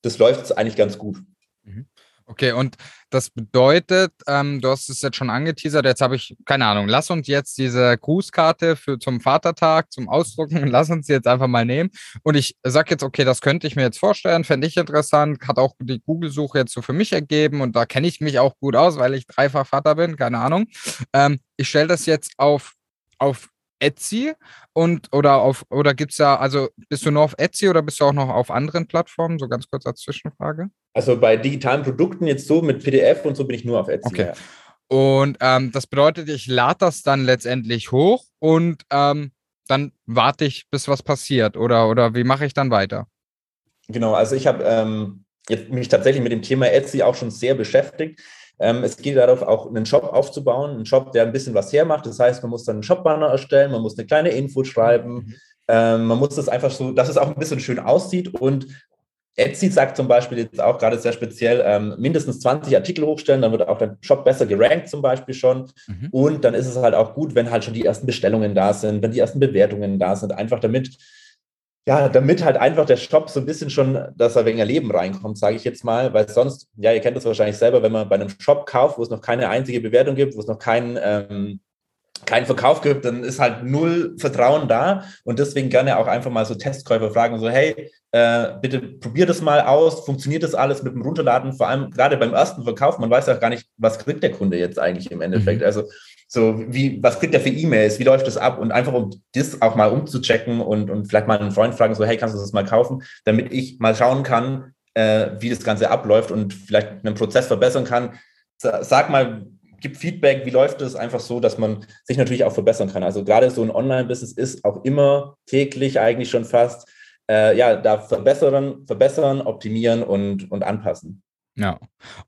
das läuft eigentlich ganz gut. Mhm. Okay, und das bedeutet, ähm, du hast es jetzt schon angeteasert, jetzt habe ich, keine Ahnung, lass uns jetzt diese Grußkarte für zum Vatertag, zum Ausdrucken, lass uns die jetzt einfach mal nehmen. Und ich sage jetzt, okay, das könnte ich mir jetzt vorstellen, fände ich interessant, hat auch die Google-Suche jetzt so für mich ergeben und da kenne ich mich auch gut aus, weil ich dreifach Vater bin, keine Ahnung. Ähm, ich stelle das jetzt auf, auf Etsy und oder auf oder gibt es da, also bist du nur auf Etsy oder bist du auch noch auf anderen Plattformen? So ganz kurz als Zwischenfrage. Also bei digitalen Produkten jetzt so mit PDF und so bin ich nur auf Etsy. Okay. Ja. Und ähm, das bedeutet, ich lade das dann letztendlich hoch und ähm, dann warte ich, bis was passiert oder, oder wie mache ich dann weiter? Genau, also ich habe ähm, mich tatsächlich mit dem Thema Etsy auch schon sehr beschäftigt. Ähm, es geht darauf, auch einen Shop aufzubauen, einen Shop, der ein bisschen was hermacht. Das heißt, man muss dann einen Shop-Banner erstellen, man muss eine kleine Info schreiben, mhm. ähm, man muss das einfach so, dass es auch ein bisschen schön aussieht und Etsy sagt zum Beispiel jetzt auch gerade sehr speziell, ähm, mindestens 20 Artikel hochstellen, dann wird auch dein Shop besser gerankt zum Beispiel schon. Mhm. Und dann ist es halt auch gut, wenn halt schon die ersten Bestellungen da sind, wenn die ersten Bewertungen da sind, einfach damit ja, damit halt einfach der Shop so ein bisschen schon, dass er wegen Leben reinkommt, sage ich jetzt mal, weil sonst, ja, ihr kennt das wahrscheinlich selber, wenn man bei einem Shop kauft, wo es noch keine einzige Bewertung gibt, wo es noch keinen, ähm, keinen Verkauf gibt, dann ist halt null Vertrauen da und deswegen gerne auch einfach mal so Testkäufer fragen, so, hey, äh, bitte probier das mal aus, funktioniert das alles mit dem Runterladen, vor allem gerade beim ersten Verkauf, man weiß auch gar nicht, was kriegt der Kunde jetzt eigentlich im Endeffekt, mhm. also so, wie, was kriegt er für E-Mails? Wie läuft das ab? Und einfach, um das auch mal umzuchecken und, und vielleicht mal einen Freund fragen, so, hey, kannst du das mal kaufen? Damit ich mal schauen kann, äh, wie das Ganze abläuft und vielleicht einen Prozess verbessern kann. Sag mal, gib Feedback, wie läuft das? Einfach so, dass man sich natürlich auch verbessern kann. Also gerade so ein Online-Business ist auch immer täglich eigentlich schon fast, äh, ja, da verbessern, verbessern, optimieren und, und anpassen. Ja,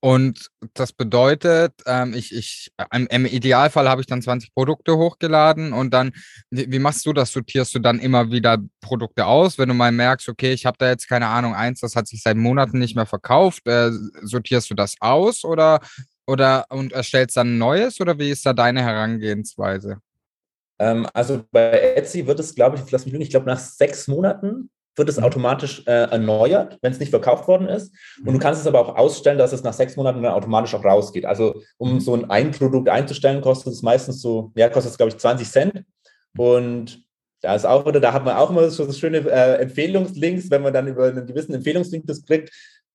und das bedeutet, ähm, ich, ich, im, im Idealfall habe ich dann 20 Produkte hochgeladen und dann, wie, wie machst du das? Sortierst du dann immer wieder Produkte aus, wenn du mal merkst, okay, ich habe da jetzt keine Ahnung, eins, das hat sich seit Monaten nicht mehr verkauft, äh, sortierst du das aus oder, oder und erstellst dann ein neues oder wie ist da deine Herangehensweise? Ähm, also bei Etsy wird es, glaube ich, lass mich lügen, ich glaube nach sechs Monaten wird es mhm. automatisch äh, erneuert, wenn es nicht verkauft worden ist. Und du mhm. kannst es aber auch ausstellen, dass es nach sechs Monaten dann automatisch auch rausgeht. Also um mhm. so ein, ein Produkt einzustellen, kostet es meistens so, ja, kostet es, glaube ich, 20 Cent. Und da ist auch wieder, da hat man auch immer so schöne äh, Empfehlungslinks, wenn man dann über einen gewissen Empfehlungslink das kriegt.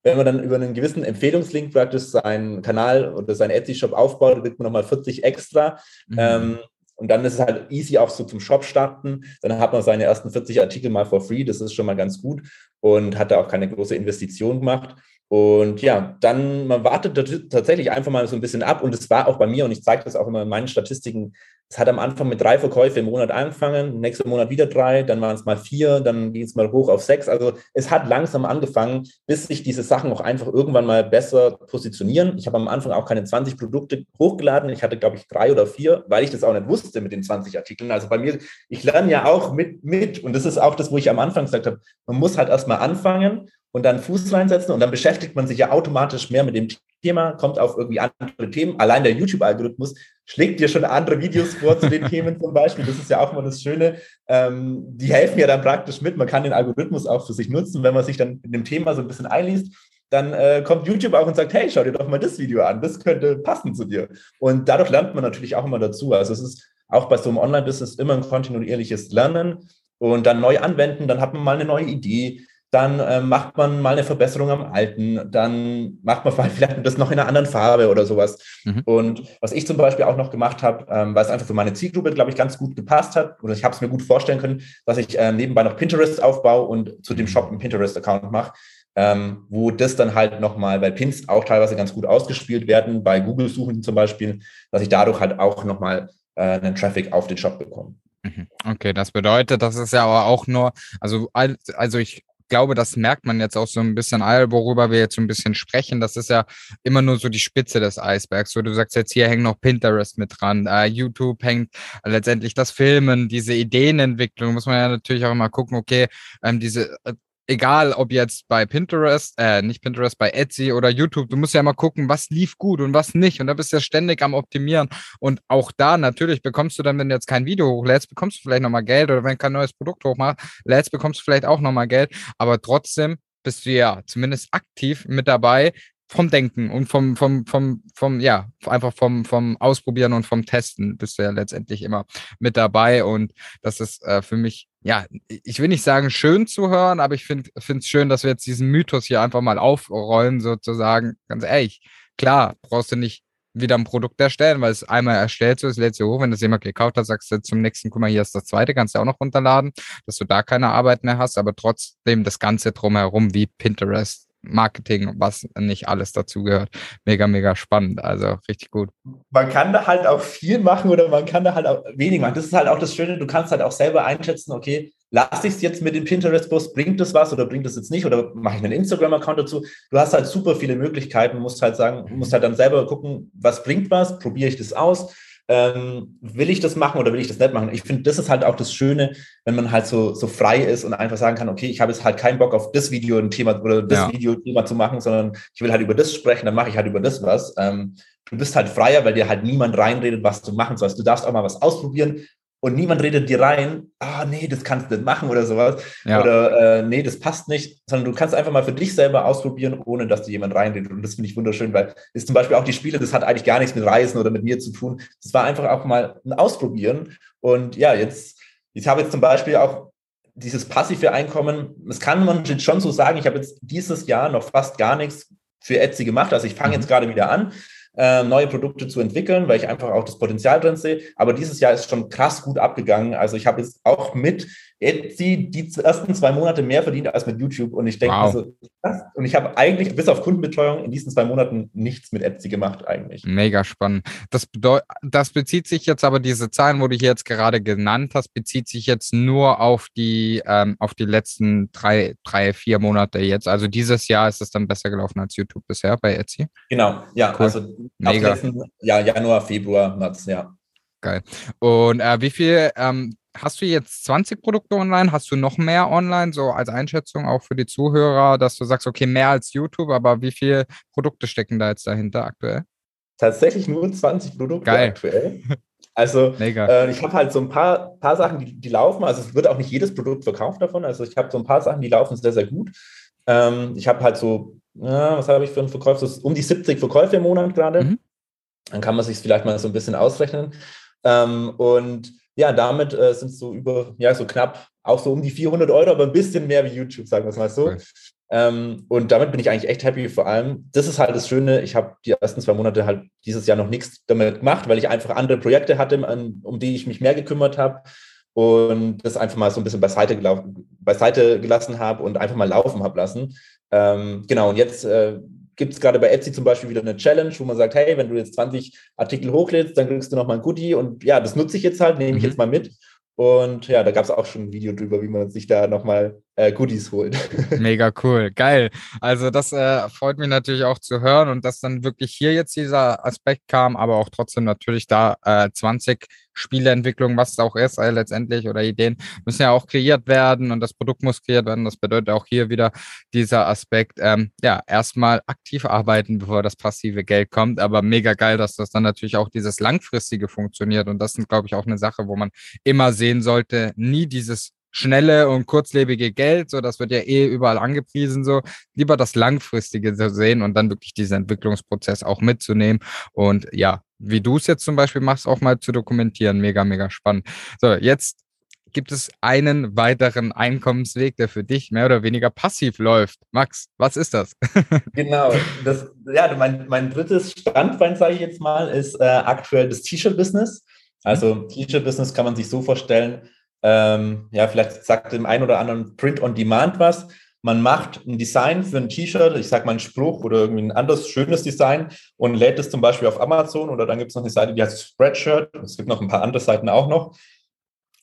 Wenn man dann über einen gewissen Empfehlungslink praktisch seinen Kanal oder seinen Etsy-Shop aufbaut, kriegt man nochmal 40 extra. Mhm. Ähm, und dann ist es halt easy auch so zum Shop starten. Dann hat man seine ersten 40 Artikel mal for free. Das ist schon mal ganz gut und hat da auch keine große Investition gemacht. Und ja, dann, man wartet tatsächlich einfach mal so ein bisschen ab. Und es war auch bei mir, und ich zeige das auch immer in meinen Statistiken, es hat am Anfang mit drei Verkäufen im Monat angefangen, nächsten Monat wieder drei, dann waren es mal vier, dann ging es mal hoch auf sechs. Also es hat langsam angefangen, bis sich diese Sachen auch einfach irgendwann mal besser positionieren. Ich habe am Anfang auch keine 20 Produkte hochgeladen. Ich hatte, glaube ich, drei oder vier, weil ich das auch nicht wusste mit den 20 Artikeln. Also bei mir, ich lerne ja auch mit, mit. Und das ist auch das, wo ich am Anfang gesagt habe, man muss halt erstmal anfangen und dann Fuß reinsetzen und dann beschäftigt man sich ja automatisch mehr mit dem Thema, kommt auf irgendwie andere Themen. Allein der YouTube-Algorithmus schlägt dir schon andere Videos vor zu den Themen zum Beispiel. Das ist ja auch immer das Schöne. Ähm, die helfen ja dann praktisch mit. Man kann den Algorithmus auch für sich nutzen, wenn man sich dann in dem Thema so ein bisschen einliest. Dann äh, kommt YouTube auch und sagt, hey, schau dir doch mal das Video an, das könnte passen zu dir. Und dadurch lernt man natürlich auch immer dazu. Also es ist auch bei so einem Online-Business immer ein kontinuierliches Lernen und dann neu anwenden, dann hat man mal eine neue Idee, dann äh, macht man mal eine Verbesserung am alten, dann macht man vielleicht das noch in einer anderen Farbe oder sowas. Mhm. Und was ich zum Beispiel auch noch gemacht habe, ähm, weil es einfach für meine Zielgruppe, glaube ich, ganz gut gepasst hat, oder ich habe es mir gut vorstellen können, dass ich äh, nebenbei noch Pinterest aufbaue und zu dem. Shop einen Pinterest-Account mache. Ähm, wo das dann halt nochmal, weil Pins auch teilweise ganz gut ausgespielt werden, bei Google-Suchen zum Beispiel, dass ich dadurch halt auch nochmal äh, einen Traffic auf den Shop bekomme. Mhm. Okay, das bedeutet, das ist ja aber auch nur, also, also ich glaube, das merkt man jetzt auch so ein bisschen, worüber wir jetzt so ein bisschen sprechen. Das ist ja immer nur so die Spitze des Eisbergs. So, du sagst jetzt, hier hängt noch Pinterest mit dran, äh, YouTube hängt letztendlich das Filmen, diese Ideenentwicklung, muss man ja natürlich auch immer gucken, okay, ähm, diese äh, egal ob jetzt bei Pinterest, äh, nicht Pinterest, bei Etsy oder YouTube, du musst ja immer gucken, was lief gut und was nicht. Und da bist du ja ständig am Optimieren. Und auch da natürlich bekommst du dann, wenn du jetzt kein Video hochlädst, bekommst du vielleicht nochmal Geld oder wenn kein neues Produkt hochlädst, bekommst du vielleicht auch nochmal Geld. Aber trotzdem bist du ja zumindest aktiv mit dabei, vom Denken und vom, vom, vom, vom, ja, einfach vom, vom Ausprobieren und vom Testen bist du ja letztendlich immer mit dabei. Und das ist äh, für mich, ja, ich will nicht sagen schön zu hören, aber ich finde es schön, dass wir jetzt diesen Mythos hier einfach mal aufrollen, sozusagen. Ganz ehrlich, klar, brauchst du nicht wieder ein Produkt erstellen, weil es einmal erstellt ist, lädt sie hoch. Wenn das jemand gekauft hat, sagst du zum nächsten, guck mal, hier ist das zweite, kannst du auch noch runterladen, dass du da keine Arbeit mehr hast, aber trotzdem das Ganze drumherum wie Pinterest Marketing, was nicht alles dazugehört. Mega, mega spannend. Also richtig gut. Man kann da halt auch viel machen oder man kann da halt auch wenig machen. Das ist halt auch das Schöne, du kannst halt auch selber einschätzen, okay, lasse ich es jetzt mit dem Pinterest-Post, bringt das was oder bringt das jetzt nicht oder mache ich einen Instagram-Account dazu? Du hast halt super viele Möglichkeiten, musst halt sagen, musst halt dann selber gucken, was bringt was, probiere ich das aus ähm, will ich das machen oder will ich das nicht machen? Ich finde, das ist halt auch das Schöne, wenn man halt so, so frei ist und einfach sagen kann, okay, ich habe jetzt halt keinen Bock auf das Video ein Thema oder das ja. Video ein Thema zu machen, sondern ich will halt über das sprechen, dann mache ich halt über das was. Ähm, du bist halt freier, weil dir halt niemand reinredet, was du machen sollst. Du darfst auch mal was ausprobieren und niemand redet dir rein, ah, nee, das kannst du nicht machen oder sowas. Ja. Oder äh, nee, das passt nicht, sondern du kannst einfach mal für dich selber ausprobieren, ohne dass dir jemand reinredet. Und das finde ich wunderschön, weil ist zum Beispiel auch die Spiele, das hat eigentlich gar nichts mit Reisen oder mit mir zu tun. Das war einfach auch mal ein Ausprobieren. Und ja, jetzt, ich habe jetzt zum Beispiel auch dieses passive Einkommen, das kann man schon so sagen, ich habe jetzt dieses Jahr noch fast gar nichts für Etsy gemacht. Also ich fange mhm. jetzt gerade wieder an. Äh, neue Produkte zu entwickeln, weil ich einfach auch das Potenzial drin sehe. Aber dieses Jahr ist schon krass gut abgegangen. Also ich habe jetzt auch mit Etsy die ersten zwei Monate mehr verdient als mit YouTube. Und ich denke, wow. also, und ich habe eigentlich bis auf Kundenbetreuung in diesen zwei Monaten nichts mit Etsy gemacht eigentlich. Mega spannend. Das, das bezieht sich jetzt aber, diese Zahlen, wo du hier jetzt gerade genannt hast, bezieht sich jetzt nur auf die, ähm, auf die letzten drei, drei, vier Monate jetzt. Also dieses Jahr ist es dann besser gelaufen als YouTube bisher bei Etsy. Genau, ja, cool. also Mega. Letzten, ja, Januar, Februar, März, ja. Geil. Und äh, wie viel ähm, hast du jetzt 20 Produkte online? Hast du noch mehr online, so als Einschätzung auch für die Zuhörer, dass du sagst, okay, mehr als YouTube, aber wie viele Produkte stecken da jetzt dahinter aktuell? Tatsächlich nur 20 Produkte Geil. aktuell. Also äh, ich habe halt so ein paar, paar Sachen, die, die laufen. Also es wird auch nicht jedes Produkt verkauft davon. Also ich habe so ein paar Sachen, die laufen sehr, sehr gut. Ähm, ich habe halt so, ja, was habe ich für einen Verkauf? So um die 70 Verkäufe im Monat gerade. Mhm. Dann kann man sich vielleicht mal so ein bisschen ausrechnen. Ähm, und ja, damit äh, sind es so über, ja, so knapp, auch so um die 400 Euro, aber ein bisschen mehr wie YouTube, sagen wir es mal so. Okay. Ähm, und damit bin ich eigentlich echt happy. Vor allem, das ist halt das Schöne, ich habe die ersten zwei Monate halt dieses Jahr noch nichts damit gemacht, weil ich einfach andere Projekte hatte, um die ich mich mehr gekümmert habe und das einfach mal so ein bisschen beiseite, gelaufen, beiseite gelassen habe und einfach mal laufen habe lassen. Ähm, genau, und jetzt äh, gibt es gerade bei Etsy zum Beispiel wieder eine Challenge, wo man sagt, hey, wenn du jetzt 20 Artikel hochlädst, dann kriegst du nochmal ein Goodie und ja, das nutze ich jetzt halt, nehme ich mhm. jetzt mal mit. Und ja, da gab es auch schon ein Video drüber, wie man sich da nochmal äh, Goodies holt. Mega cool, geil. Also das äh, freut mich natürlich auch zu hören und dass dann wirklich hier jetzt dieser Aspekt kam, aber auch trotzdem natürlich da äh, 20 Spieleentwicklung, was es auch ist, äh, letztendlich oder Ideen müssen ja auch kreiert werden und das Produkt muss kreiert werden. Das bedeutet auch hier wieder dieser Aspekt, ähm, ja, erstmal aktiv arbeiten, bevor das passive Geld kommt. Aber mega geil, dass das dann natürlich auch dieses langfristige funktioniert und das sind, glaube ich, auch eine Sache, wo man immer sehen sollte, nie dieses schnelle und kurzlebige Geld, so das wird ja eh überall angepriesen, so lieber das langfristige zu sehen und dann wirklich diesen Entwicklungsprozess auch mitzunehmen und ja, wie du es jetzt zum Beispiel machst, auch mal zu dokumentieren, mega, mega spannend. So, jetzt gibt es einen weiteren Einkommensweg, der für dich mehr oder weniger passiv läuft. Max, was ist das? genau, das, ja, mein, mein drittes Standbein, sage ich jetzt mal, ist äh, aktuell das T-Shirt-Business. Also T-Shirt-Business kann man sich so vorstellen, ähm, ja, vielleicht sagt dem einen oder anderen Print on Demand was. Man macht ein Design für ein T-Shirt, ich sage mal einen Spruch oder irgendwie ein anderes schönes Design und lädt es zum Beispiel auf Amazon oder dann gibt es noch eine Seite, die heißt Spreadshirt. Es gibt noch ein paar andere Seiten auch noch.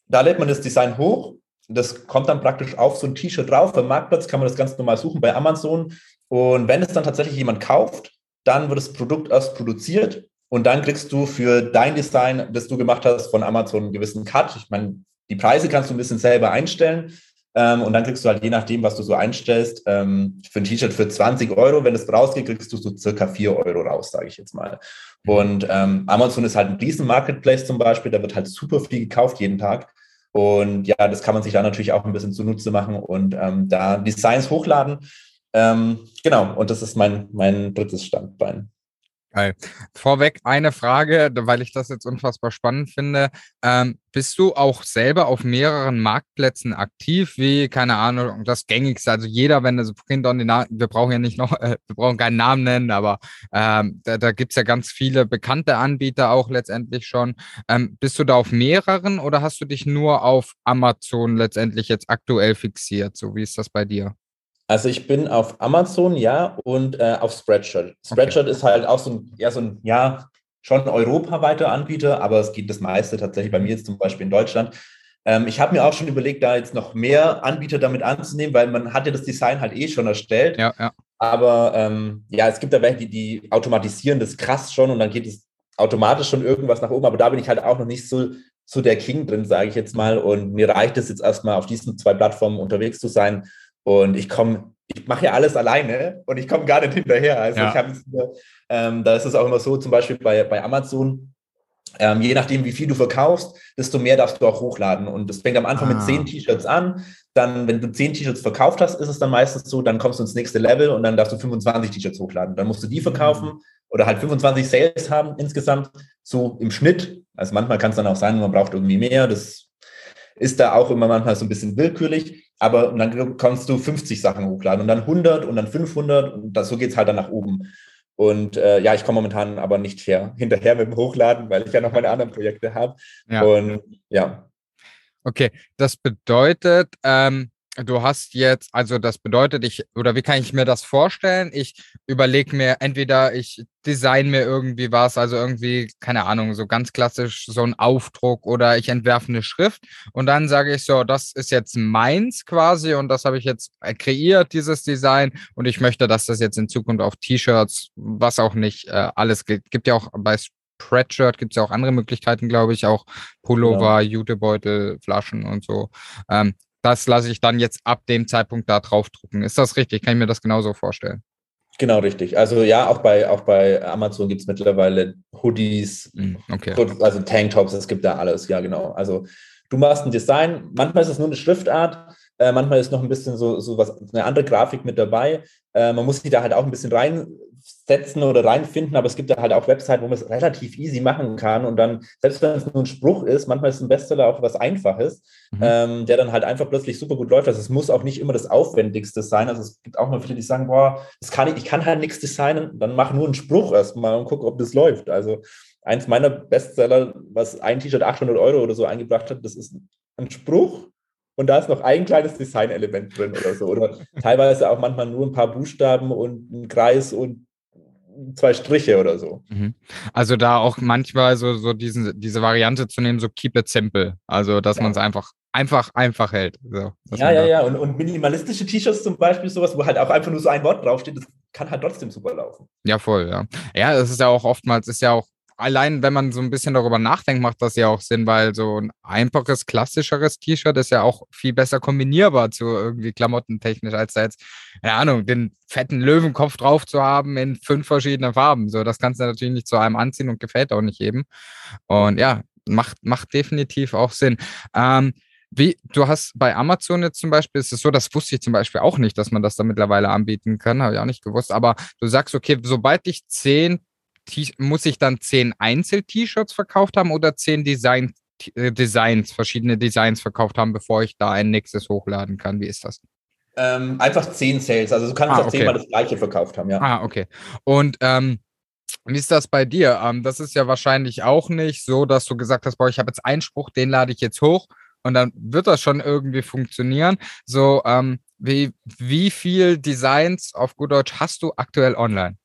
Da lädt man das Design hoch. Das kommt dann praktisch auf so ein T-Shirt drauf. Beim Marktplatz kann man das ganz normal suchen bei Amazon. Und wenn es dann tatsächlich jemand kauft, dann wird das Produkt erst produziert und dann kriegst du für dein Design, das du gemacht hast, von Amazon einen gewissen Cut. Ich meine, die Preise kannst du ein bisschen selber einstellen. Ähm, und dann kriegst du halt je nachdem, was du so einstellst, ähm, für ein T-Shirt für 20 Euro, wenn es rausgeht, kriegst du so circa 4 Euro raus, sage ich jetzt mal. Und ähm, Amazon ist halt ein riesen Marketplace zum Beispiel, da wird halt super viel gekauft jeden Tag. Und ja, das kann man sich da natürlich auch ein bisschen zunutze machen und ähm, da Designs hochladen. Ähm, genau, und das ist mein, mein drittes Standbein. Geil. Vorweg eine Frage, weil ich das jetzt unfassbar spannend finde. Ähm, bist du auch selber auf mehreren Marktplätzen aktiv, wie, keine Ahnung, das gängigste? Also jeder, wenn das Print on the wir brauchen ja nicht noch, äh, wir brauchen keinen Namen nennen, aber ähm, da, da gibt es ja ganz viele bekannte Anbieter auch letztendlich schon. Ähm, bist du da auf mehreren oder hast du dich nur auf Amazon letztendlich jetzt aktuell fixiert? So wie ist das bei dir? Also ich bin auf Amazon, ja, und äh, auf Spreadshirt. Spreadshirt okay. ist halt auch so ein, ja, so ein, ja, schon europaweiter Anbieter, aber es geht das meiste tatsächlich bei mir jetzt zum Beispiel in Deutschland. Ähm, ich habe mir auch schon überlegt, da jetzt noch mehr Anbieter damit anzunehmen, weil man hat ja das Design halt eh schon erstellt. Ja, ja. Aber ähm, ja, es gibt da welche, die, die automatisieren das krass schon und dann geht es automatisch schon irgendwas nach oben. Aber da bin ich halt auch noch nicht so, so der King drin, sage ich jetzt mal. Und mir reicht es jetzt erstmal auf diesen zwei Plattformen unterwegs zu sein und ich komme, ich mache ja alles alleine und ich komme gar nicht hinterher. Also ja. ich habe, ähm, da ist es auch immer so, zum Beispiel bei, bei Amazon, ähm, je nachdem, wie viel du verkaufst, desto mehr darfst du auch hochladen. Und das fängt am Anfang ah. mit zehn T-Shirts an. Dann, wenn du zehn T-Shirts verkauft hast, ist es dann meistens so, dann kommst du ins nächste Level und dann darfst du 25 T-Shirts hochladen. Dann musst du die verkaufen mhm. oder halt 25 Sales haben insgesamt, so im Schnitt. Also manchmal kann es dann auch sein, man braucht irgendwie mehr. Das ist da auch immer manchmal so ein bisschen willkürlich aber dann kannst du 50 Sachen hochladen und dann 100 und dann 500 und das, so geht es halt dann nach oben. Und äh, ja, ich komme momentan aber nicht her, hinterher mit dem Hochladen, weil ich ja noch meine anderen Projekte habe. Ja. Und ja. Okay, das bedeutet, ähm, du hast jetzt, also das bedeutet, ich, oder wie kann ich mir das vorstellen? Ich überlege mir, entweder ich design mir irgendwie was, also irgendwie, keine Ahnung, so ganz klassisch so ein Aufdruck oder ich entwerfe eine Schrift und dann sage ich so, das ist jetzt meins quasi und das habe ich jetzt kreiert, dieses Design und ich möchte, dass das jetzt in Zukunft auf T-Shirts, was auch nicht äh, alles gibt, gibt ja auch bei Spreadshirt gibt es ja auch andere Möglichkeiten, glaube ich, auch Pullover, ja. Jutebeutel, Flaschen und so. Ähm, das lasse ich dann jetzt ab dem Zeitpunkt da drauf drucken. Ist das richtig? Kann ich mir das genauso vorstellen? Genau, richtig. Also ja, auch bei, auch bei Amazon gibt es mittlerweile Hoodies, hm, okay. also Tanktops, es gibt da alles, ja genau. Also du machst ein Design, manchmal ist es nur eine Schriftart, äh, manchmal ist noch ein bisschen so, so was, eine andere Grafik mit dabei. Äh, man muss sich da halt auch ein bisschen reinsetzen oder reinfinden, aber es gibt da halt auch Webseiten, wo man es relativ easy machen kann und dann, selbst wenn es nur ein Spruch ist, manchmal ist ein Bestseller auch was Einfaches, mhm. ähm, der dann halt einfach plötzlich super gut läuft. Also es muss auch nicht immer das Aufwendigste sein. Also es gibt auch mal viele, die sagen, boah, das kann ich, ich kann halt nichts designen, dann mach nur einen Spruch erstmal und guck, ob das läuft. Also eins meiner Bestseller, was ein T-Shirt 800 Euro oder so eingebracht hat, das ist ein Spruch und da ist noch ein kleines Designelement drin oder so. Oder teilweise auch manchmal nur ein paar Buchstaben und ein Kreis und zwei Striche oder so. Mhm. Also da auch manchmal so, so diesen, diese Variante zu nehmen, so keep it simple. Also dass ja. man es einfach, einfach, einfach hält. So, ja, ja, ja. Und, und minimalistische T-Shirts zum Beispiel, sowas, wo halt auch einfach nur so ein Wort draufsteht, das kann halt trotzdem super laufen. Ja, voll, ja. Ja, das ist ja auch oftmals, ist ja auch allein, wenn man so ein bisschen darüber nachdenkt, macht das ja auch Sinn, weil so ein einfaches, klassischeres T-Shirt ist ja auch viel besser kombinierbar zu irgendwie klamottentechnisch, als da jetzt, keine Ahnung, den fetten Löwenkopf drauf zu haben in fünf verschiedenen Farben. So, das kannst du natürlich nicht zu einem anziehen und gefällt auch nicht jedem. Und ja, macht, macht definitiv auch Sinn. Ähm, wie, du hast bei Amazon jetzt zum Beispiel, ist es so, das wusste ich zum Beispiel auch nicht, dass man das da mittlerweile anbieten kann, habe ich auch nicht gewusst, aber du sagst, okay, sobald ich zehn muss ich dann zehn Einzel-T-Shirts verkauft haben oder zehn Design äh, Designs, verschiedene Designs verkauft haben, bevor ich da ein nächstes hochladen kann? Wie ist das? Ähm, einfach zehn Sales. Also du kannst ah, auch okay. zehnmal das gleiche verkauft haben, ja. Ah, okay. Und ähm, wie ist das bei dir? Ähm, das ist ja wahrscheinlich auch nicht so, dass du gesagt hast, boah, ich habe jetzt einen Spruch, den lade ich jetzt hoch und dann wird das schon irgendwie funktionieren. So, ähm, wie, wie viel Designs auf gut Deutsch hast du aktuell online?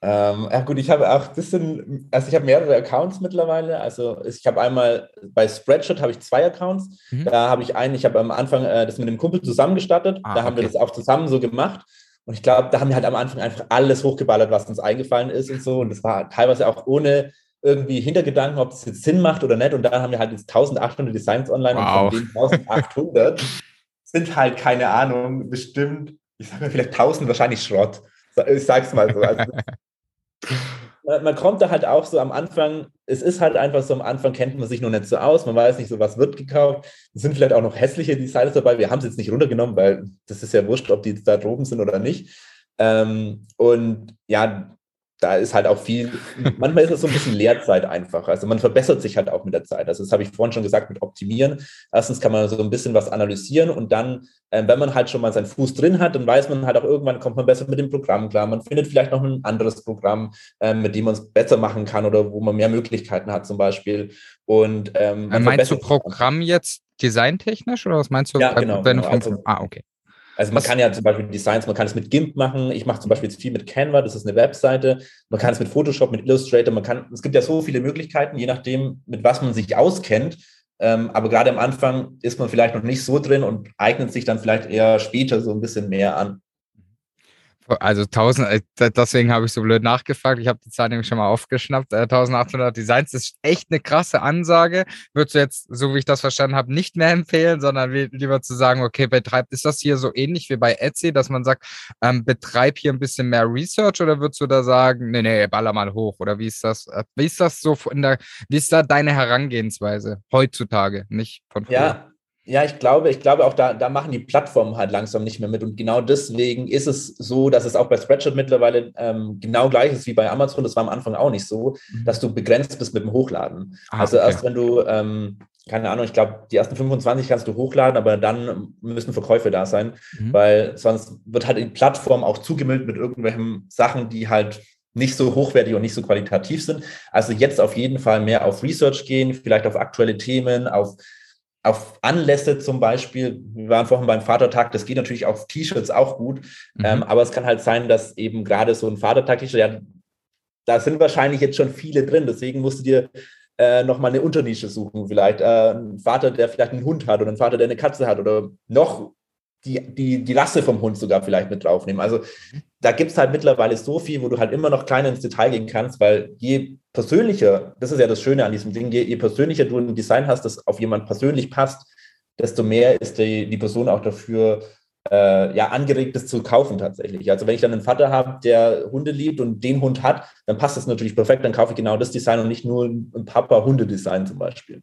Ähm, ja gut, ich habe auch das sind, also ich habe mehrere Accounts mittlerweile. Also ich habe einmal bei Spreadshirt habe ich zwei Accounts. Mhm. Da habe ich einen, ich habe am Anfang äh, das mit dem Kumpel zusammengestattet. Ah, da haben okay. wir das auch zusammen so gemacht. Und ich glaube, da haben wir halt am Anfang einfach alles hochgeballert, was uns eingefallen ist und so. Und das war teilweise auch ohne irgendwie Hintergedanken, ob es jetzt Sinn macht oder nicht. Und dann haben wir halt jetzt 1800 Designs online wow. und von den 1800 sind halt, keine Ahnung, bestimmt, ich sage mal vielleicht 1000 wahrscheinlich Schrott. Ich sag's mal so. Also man, kommt da halt auch so am Anfang, es ist halt einfach so, am Anfang kennt man sich noch nicht so aus, man weiß nicht so, was wird gekauft. Es sind vielleicht auch noch hässliche Designs dabei. Wir haben es jetzt nicht runtergenommen, weil das ist ja wurscht, ob die da droben sind oder nicht. Ähm, und ja, da ist halt auch viel, manchmal ist es so ein bisschen Lehrzeit einfach. Also man verbessert sich halt auch mit der Zeit. Also das habe ich vorhin schon gesagt mit Optimieren. Erstens kann man so ein bisschen was analysieren und dann, äh, wenn man halt schon mal seinen Fuß drin hat, dann weiß man halt auch irgendwann kommt man besser mit dem Programm klar. Man findet vielleicht noch ein anderes Programm, äh, mit dem man es besser machen kann oder wo man mehr Möglichkeiten hat zum Beispiel. Und ähm, meinst du Programm jetzt designtechnisch oder was meinst du? Ja, genau. genau. Also, ah, okay. Also man kann ja zum Beispiel Designs, man kann es mit GIMP machen. Ich mache zum Beispiel jetzt viel mit Canva, das ist eine Webseite. Man kann es mit Photoshop, mit Illustrator, man kann, es gibt ja so viele Möglichkeiten, je nachdem, mit was man sich auskennt. Ähm, aber gerade am Anfang ist man vielleicht noch nicht so drin und eignet sich dann vielleicht eher später so ein bisschen mehr an. Also 1000, äh, deswegen habe ich so blöd nachgefragt. Ich habe die Zahl nämlich schon mal aufgeschnappt. 1800 äh, Designs ist echt eine krasse Ansage. Würdest du jetzt, so wie ich das verstanden habe, nicht mehr empfehlen, sondern lieber zu sagen, okay, betreibt, ist das hier so ähnlich wie bei Etsy, dass man sagt, ähm, betreib hier ein bisschen mehr Research oder würdest du da sagen, nee, nee, baller mal hoch? Oder wie ist das, äh, wie ist das so in der, wie ist da deine Herangehensweise heutzutage, nicht von früher? Ja, ja, ich glaube, ich glaube auch da, da machen die Plattformen halt langsam nicht mehr mit. Und genau deswegen ist es so, dass es auch bei Spreadshirt mittlerweile ähm, genau gleich ist wie bei Amazon. Das war am Anfang auch nicht so, mhm. dass du begrenzt bist mit dem Hochladen. Ah, also okay. erst wenn du, ähm, keine Ahnung, ich glaube, die ersten 25 kannst du hochladen, aber dann müssen Verkäufe da sein, mhm. weil sonst wird halt die Plattform auch zugemüllt mit irgendwelchen Sachen, die halt nicht so hochwertig und nicht so qualitativ sind. Also jetzt auf jeden Fall mehr auf Research gehen, vielleicht auf aktuelle Themen, auf, auf Anlässe zum Beispiel. Wir waren vorhin beim Vatertag, das geht natürlich auf T-Shirts auch gut, mhm. ähm, aber es kann halt sein, dass eben gerade so ein Vatertag-T-Shirt, ja, da sind wahrscheinlich jetzt schon viele drin, deswegen musst du dir äh, nochmal eine Unternische suchen. Vielleicht äh, ein Vater, der vielleicht einen Hund hat oder ein Vater, der eine Katze hat oder noch die, die, die Lasse vom Hund sogar vielleicht mit draufnehmen. Also da gibt es halt mittlerweile so viel, wo du halt immer noch kleiner ins Detail gehen kannst, weil je persönlicher, das ist ja das Schöne an diesem Ding, je, je persönlicher du ein Design hast, das auf jemand persönlich passt, desto mehr ist die, die Person auch dafür äh, ja, angeregt, das zu kaufen tatsächlich. Also wenn ich dann einen Vater habe, der Hunde liebt und den Hund hat, dann passt das natürlich perfekt, dann kaufe ich genau das Design und nicht nur ein Papa-Hunde-Design zum Beispiel.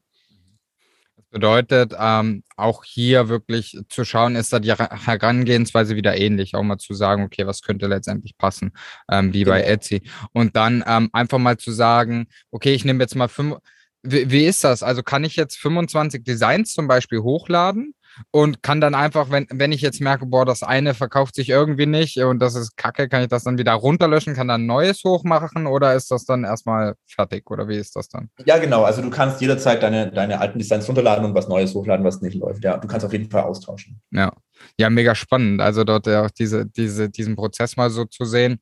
Bedeutet, ähm, auch hier wirklich zu schauen, ist da die Herangehensweise wieder ähnlich, auch mal zu sagen, okay, was könnte letztendlich passen, ähm, wie genau. bei Etsy. Und dann ähm, einfach mal zu sagen, okay, ich nehme jetzt mal fünf. Wie, wie ist das? Also kann ich jetzt 25 Designs zum Beispiel hochladen und kann dann einfach, wenn, wenn ich jetzt merke, boah, das eine verkauft sich irgendwie nicht und das ist kacke, kann ich das dann wieder runterlöschen, kann dann neues hochmachen oder ist das dann erstmal fertig oder wie ist das dann? Ja, genau. Also du kannst jederzeit deine, deine alten Designs runterladen und was Neues hochladen, was nicht läuft. Ja, du kannst auf jeden Fall austauschen. Ja, ja, mega spannend. Also dort ja auch diese, diese, diesen Prozess mal so zu sehen.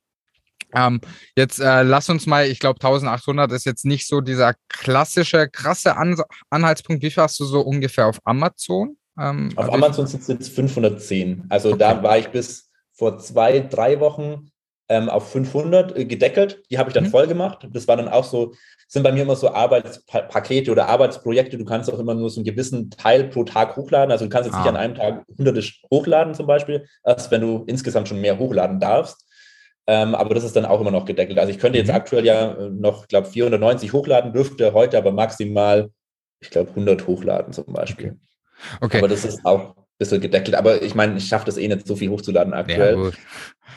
Ähm, jetzt äh, lass uns mal, ich glaube 1800 ist jetzt nicht so dieser klassische, krasse An Anhaltspunkt. Wie viel hast du so ungefähr auf Amazon? Ähm, Auf Amazon sind es jetzt 510. Also okay. da war ich bis vor zwei, drei Wochen ähm, auf 500 äh, gedeckelt. Die habe ich dann mhm. voll gemacht. Das war dann auch so, sind bei mir immer so Arbeitspakete oder Arbeitsprojekte. Du kannst auch immer nur so einen gewissen Teil pro Tag hochladen. Also du kannst jetzt ah. nicht an einem Tag hunderte hochladen zum Beispiel, als wenn du insgesamt schon mehr hochladen darfst. Ähm, aber das ist dann auch immer noch gedeckelt. Also ich könnte jetzt mhm. aktuell ja äh, noch, glaube 490 hochladen, dürfte heute aber maximal, ich glaube, 100 hochladen zum Beispiel. Okay. Okay. Aber das ist auch ein bisschen gedeckelt. Aber ich meine, ich schaffe das eh nicht, so viel hochzuladen aktuell. Ja,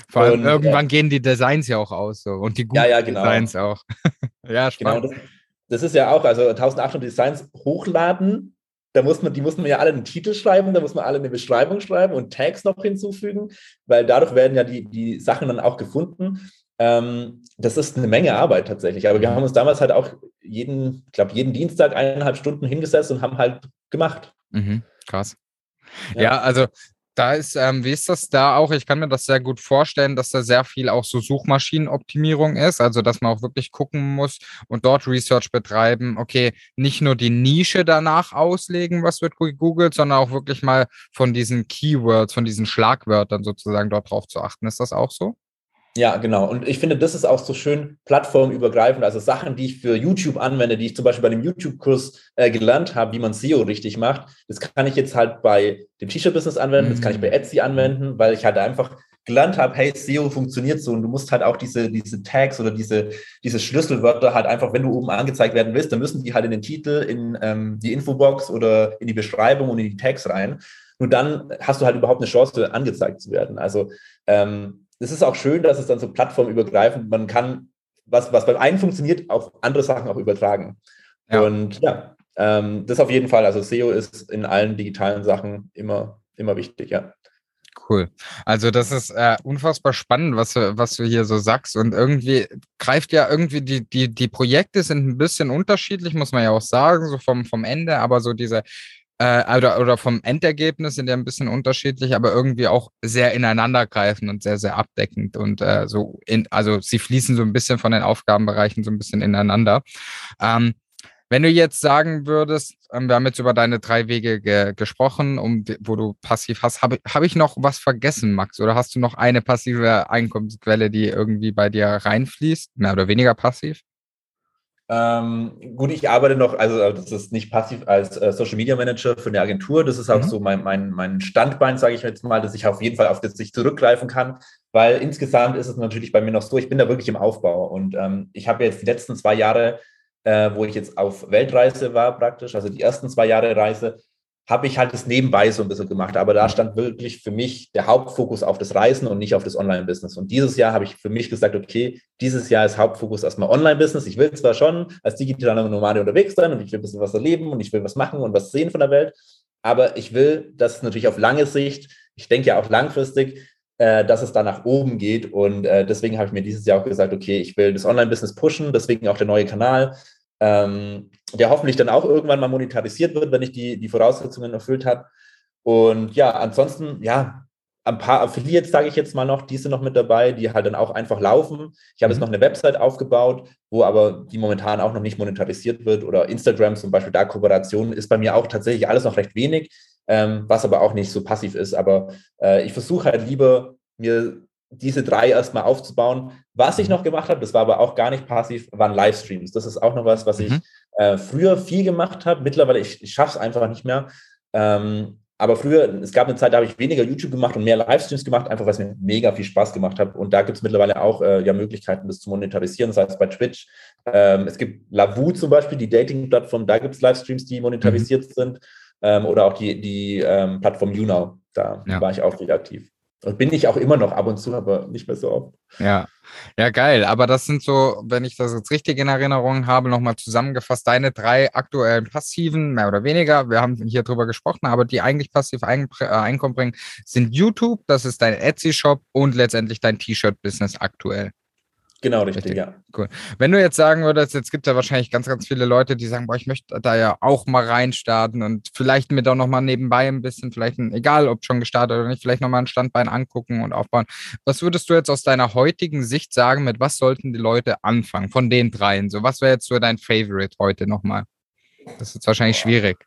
Vor allem und, irgendwann äh, gehen die Designs ja auch aus so und die guten ja, ja, genau. Designs auch. ja, spannend. Genau, das, das, ist ja auch, also 1800 Designs hochladen, da muss man, die muss man ja alle einen Titel schreiben, da muss man alle eine Beschreibung schreiben und Tags noch hinzufügen, weil dadurch werden ja die, die Sachen dann auch gefunden. Ähm, das ist eine Menge Arbeit tatsächlich. Aber wir haben uns damals halt auch jeden, ich glaube, jeden Dienstag eineinhalb Stunden hingesetzt und haben halt gemacht. Mhm, krass. Ja. ja, also da ist, ähm, wie ist das da auch? Ich kann mir das sehr gut vorstellen, dass da sehr viel auch so Suchmaschinenoptimierung ist, also dass man auch wirklich gucken muss und dort Research betreiben. Okay, nicht nur die Nische danach auslegen, was wird gegoogelt, sondern auch wirklich mal von diesen Keywords, von diesen Schlagwörtern sozusagen dort drauf zu achten. Ist das auch so? Ja, genau. Und ich finde, das ist auch so schön plattformübergreifend. Also Sachen, die ich für YouTube anwende, die ich zum Beispiel bei dem YouTube-Kurs äh, gelernt habe, wie man SEO richtig macht, das kann ich jetzt halt bei dem T-Shirt-Business anwenden, mhm. das kann ich bei Etsy anwenden, weil ich halt einfach gelernt habe, hey, SEO funktioniert so und du musst halt auch diese, diese Tags oder diese, diese Schlüsselwörter halt einfach, wenn du oben angezeigt werden willst, dann müssen die halt in den Titel, in ähm, die Infobox oder in die Beschreibung und in die Tags rein. Nur dann hast du halt überhaupt eine Chance, angezeigt zu werden. Also ähm, es ist auch schön, dass es dann so plattformübergreifend, man kann, was, was beim einen funktioniert, auf andere Sachen auch übertragen. Ja. Und ja, ähm, das auf jeden Fall. Also SEO ist in allen digitalen Sachen immer, immer wichtig, ja. Cool. Also das ist äh, unfassbar spannend, was du, was du hier so sagst. Und irgendwie greift ja irgendwie die, die, die Projekte sind ein bisschen unterschiedlich, muss man ja auch sagen, so vom, vom Ende, aber so diese äh, oder, oder vom Endergebnis sind ja ein bisschen unterschiedlich, aber irgendwie auch sehr ineinandergreifend und sehr, sehr abdeckend und äh, so in, also sie fließen so ein bisschen von den Aufgabenbereichen so ein bisschen ineinander. Ähm, wenn du jetzt sagen würdest, ähm, wir haben jetzt über deine drei Wege ge gesprochen, um, wo du passiv hast, habe hab ich noch was vergessen, Max? Oder hast du noch eine passive Einkommensquelle, die irgendwie bei dir reinfließt, mehr oder weniger passiv? Ähm, gut, ich arbeite noch, also das ist nicht passiv als äh, Social Media Manager für eine Agentur. Das ist auch mhm. so mein, mein, mein Standbein, sage ich jetzt mal, dass ich auf jeden Fall auf das ich zurückgreifen kann, weil insgesamt ist es natürlich bei mir noch so, ich bin da wirklich im Aufbau und ähm, ich habe jetzt die letzten zwei Jahre, äh, wo ich jetzt auf Weltreise war praktisch, also die ersten zwei Jahre Reise, habe ich halt das nebenbei so ein bisschen gemacht. Aber da stand wirklich für mich der Hauptfokus auf das Reisen und nicht auf das Online-Business. Und dieses Jahr habe ich für mich gesagt, okay, dieses Jahr ist Hauptfokus erstmal Online-Business. Ich will zwar schon als digitaler Nomade unterwegs sein und ich will ein bisschen was erleben und ich will was machen und was sehen von der Welt, aber ich will, dass natürlich auf lange Sicht, ich denke ja auch langfristig, äh, dass es da nach oben geht. Und äh, deswegen habe ich mir dieses Jahr auch gesagt, okay, ich will das Online-Business pushen, deswegen auch der neue Kanal, ähm, der hoffentlich dann auch irgendwann mal monetarisiert wird, wenn ich die, die Voraussetzungen erfüllt habe. Und ja, ansonsten, ja, ein paar Affiliates, sage ich jetzt mal noch, die sind noch mit dabei, die halt dann auch einfach laufen. Ich habe mhm. jetzt noch eine Website aufgebaut, wo aber die momentan auch noch nicht monetarisiert wird oder Instagram zum Beispiel, da Kooperation ist bei mir auch tatsächlich alles noch recht wenig, ähm, was aber auch nicht so passiv ist. Aber äh, ich versuche halt lieber, mir diese drei erstmal aufzubauen. Was ich noch gemacht habe, das war aber auch gar nicht passiv, waren Livestreams. Das ist auch noch was, was ich mhm. äh, früher viel gemacht habe. Mittlerweile, ich, ich schaffe es einfach nicht mehr. Ähm, aber früher, es gab eine Zeit, da habe ich weniger YouTube gemacht und mehr Livestreams gemacht, einfach weil es mir mega viel Spaß gemacht hat. Und da gibt es mittlerweile auch äh, ja, Möglichkeiten, das zu monetarisieren, das heißt bei Twitch. Ähm, es gibt Lavu zum Beispiel, die Dating-Plattform, da gibt es Livestreams, die monetarisiert mhm. sind. Ähm, oder auch die, die ähm, Plattform YouNow, da ja. war ich auch wieder aktiv. Und bin ich auch immer noch ab und zu, aber nicht mehr so oft. Ja, ja, geil. Aber das sind so, wenn ich das jetzt richtig in Erinnerung habe, nochmal zusammengefasst, deine drei aktuellen passiven, mehr oder weniger. Wir haben hier drüber gesprochen, aber die eigentlich passiv äh, Einkommen bringen, sind YouTube, das ist dein Etsy-Shop und letztendlich dein T-Shirt-Business aktuell. Genau, richtig, richtig, ja. Cool. Wenn du jetzt sagen würdest, jetzt gibt es ja wahrscheinlich ganz, ganz viele Leute, die sagen, boah, ich möchte da ja auch mal reinstarten und vielleicht mir da nochmal nebenbei ein bisschen, vielleicht, ein, egal ob schon gestartet oder nicht, vielleicht nochmal ein Standbein angucken und aufbauen. Was würdest du jetzt aus deiner heutigen Sicht sagen, mit was sollten die Leute anfangen von den dreien? So, was wäre jetzt so dein Favorite heute nochmal? Das ist jetzt wahrscheinlich schwierig.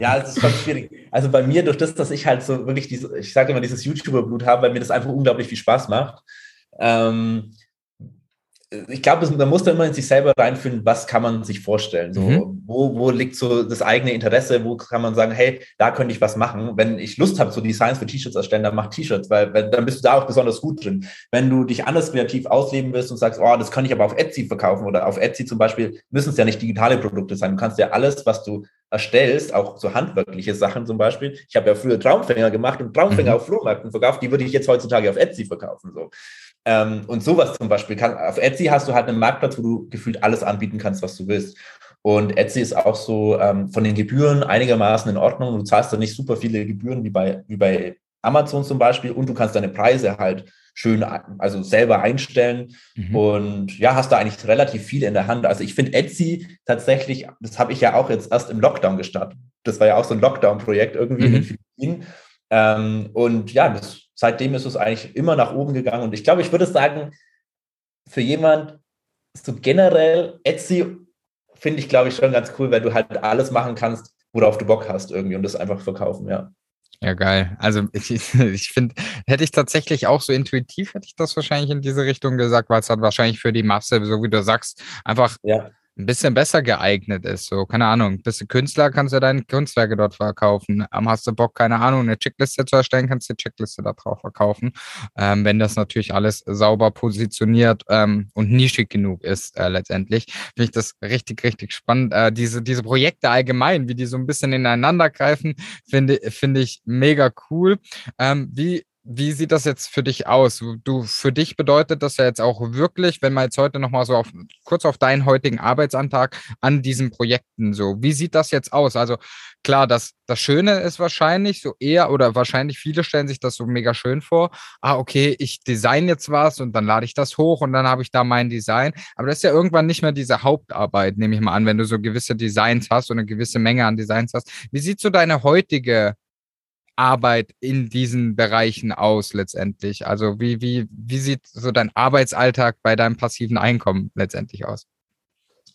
Ja, es ist schon schwierig. Also bei mir, durch das, dass ich halt so wirklich diese, ich sage immer, dieses YouTuber-Blut habe, weil mir das einfach unglaublich viel Spaß macht. Ähm, ich glaube, man muss da immer in sich selber reinfinden, was kann man sich vorstellen. So, mhm. wo, wo liegt so das eigene Interesse, wo kann man sagen, hey, da könnte ich was machen. Wenn ich Lust habe, so Designs für T-Shirts erstellen, dann mach T-Shirts, weil, weil dann bist du da auch besonders gut drin. Wenn du dich anders kreativ ausleben willst und sagst, oh, das kann ich aber auf Etsy verkaufen oder auf Etsy zum Beispiel, müssen es ja nicht digitale Produkte sein. Du kannst ja alles, was du erstellst, auch so handwerkliche Sachen zum Beispiel. Ich habe ja früher Traumfänger gemacht und Traumfänger mhm. auf Flohmärkten verkauft, die würde ich jetzt heutzutage auf Etsy verkaufen. So. Ähm, und sowas zum Beispiel. Kann, auf Etsy hast du halt einen Marktplatz, wo du gefühlt alles anbieten kannst, was du willst. Und Etsy ist auch so ähm, von den Gebühren einigermaßen in Ordnung. Du zahlst da nicht super viele Gebühren wie bei, wie bei Amazon zum Beispiel und du kannst deine Preise halt schön, also selber einstellen mhm. und ja, hast da eigentlich relativ viel in der Hand. Also ich finde Etsy tatsächlich, das habe ich ja auch jetzt erst im Lockdown gestartet. Das war ja auch so ein Lockdown-Projekt irgendwie mhm. in Philippinen. Ähm, und ja, das seitdem ist es eigentlich immer nach oben gegangen. Und ich glaube, ich würde sagen, für jemand so generell Etsy finde ich, glaube ich, schon ganz cool, weil du halt alles machen kannst, worauf du Bock hast irgendwie und das einfach verkaufen, ja. Ja, geil. Also ich, ich finde, hätte ich tatsächlich auch so intuitiv, hätte ich das wahrscheinlich in diese Richtung gesagt, weil es dann wahrscheinlich für die Masse, so wie du sagst, einfach ja ein bisschen besser geeignet ist. So, keine Ahnung, bist du Künstler, kannst du deine Kunstwerke dort verkaufen. Ähm, hast du Bock, keine Ahnung, eine Checkliste zu erstellen, kannst du die Checkliste da drauf verkaufen. Ähm, wenn das natürlich alles sauber positioniert ähm, und nischig genug ist, äh, letztendlich, finde ich das richtig, richtig spannend. Äh, diese, diese Projekte allgemein, wie die so ein bisschen ineinander greifen, finde, finde ich mega cool. Ähm, wie wie sieht das jetzt für dich aus? Du, für dich bedeutet das ja jetzt auch wirklich, wenn man jetzt heute nochmal so auf, kurz auf deinen heutigen Arbeitsantrag an diesen Projekten so, wie sieht das jetzt aus? Also klar, das, das Schöne ist wahrscheinlich so eher oder wahrscheinlich viele stellen sich das so mega schön vor. Ah, okay, ich design jetzt was und dann lade ich das hoch und dann habe ich da mein Design. Aber das ist ja irgendwann nicht mehr diese Hauptarbeit, nehme ich mal an, wenn du so gewisse Designs hast und eine gewisse Menge an Designs hast. Wie sieht so deine heutige Arbeit in diesen Bereichen aus letztendlich? Also wie, wie, wie sieht so dein Arbeitsalltag bei deinem passiven Einkommen letztendlich aus?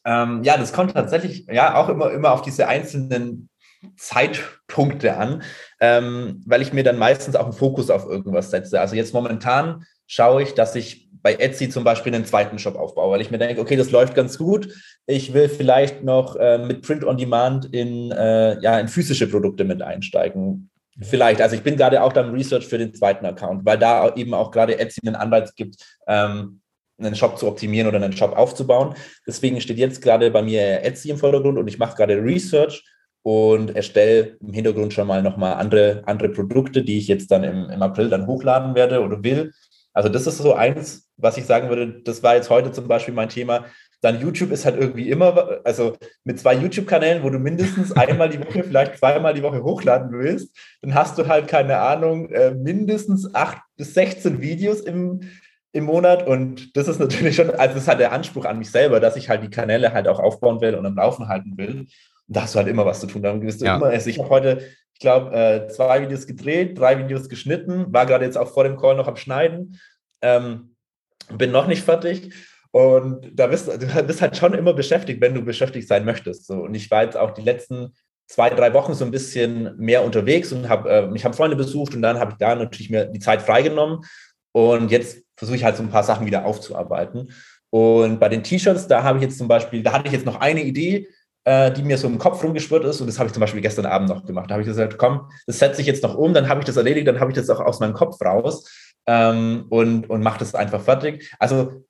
Ähm, ja, das kommt tatsächlich ja auch immer, immer auf diese einzelnen Zeitpunkte an, ähm, weil ich mir dann meistens auch einen Fokus auf irgendwas setze. Also jetzt momentan schaue ich, dass ich bei Etsy zum Beispiel einen zweiten Shop aufbaue, weil ich mir denke, okay, das läuft ganz gut. Ich will vielleicht noch äh, mit Print on Demand in, äh, ja, in physische Produkte mit einsteigen. Vielleicht. Also ich bin gerade auch beim Research für den zweiten Account, weil da eben auch gerade Etsy einen Anreiz gibt, ähm, einen Shop zu optimieren oder einen Shop aufzubauen. Deswegen steht jetzt gerade bei mir Etsy im Vordergrund und ich mache gerade Research und erstelle im Hintergrund schon mal nochmal andere, andere Produkte, die ich jetzt dann im, im April dann hochladen werde oder will. Also das ist so eins, was ich sagen würde, das war jetzt heute zum Beispiel mein Thema. Dann YouTube ist halt irgendwie immer, also mit zwei YouTube-Kanälen, wo du mindestens einmal die Woche, vielleicht zweimal die Woche hochladen willst, dann hast du halt, keine Ahnung, äh, mindestens acht bis 16 Videos im, im Monat. Und das ist natürlich schon, also das ist halt der Anspruch an mich selber, dass ich halt die Kanäle halt auch aufbauen will und am Laufen halten will. Und da hast du halt immer was zu tun. Dann bist du ja. immer, also ich habe heute, ich glaube, äh, zwei Videos gedreht, drei Videos geschnitten, war gerade jetzt auch vor dem Call noch am Schneiden. Ähm, bin noch nicht fertig. Und da bist du bist halt schon immer beschäftigt, wenn du beschäftigt sein möchtest. So. Und ich war jetzt auch die letzten zwei, drei Wochen so ein bisschen mehr unterwegs und habe äh, mich haben Freunde besucht und dann habe ich da natürlich mir die Zeit freigenommen. Und jetzt versuche ich halt so ein paar Sachen wieder aufzuarbeiten. Und bei den T-Shirts, da habe ich jetzt zum Beispiel, da hatte ich jetzt noch eine Idee, äh, die mir so im Kopf rumgeschwirrt ist. Und das habe ich zum Beispiel gestern Abend noch gemacht. Da habe ich gesagt, komm, das setze ich jetzt noch um, dann habe ich das erledigt, dann habe ich das auch aus meinem Kopf raus ähm, und, und mache das einfach fertig. Also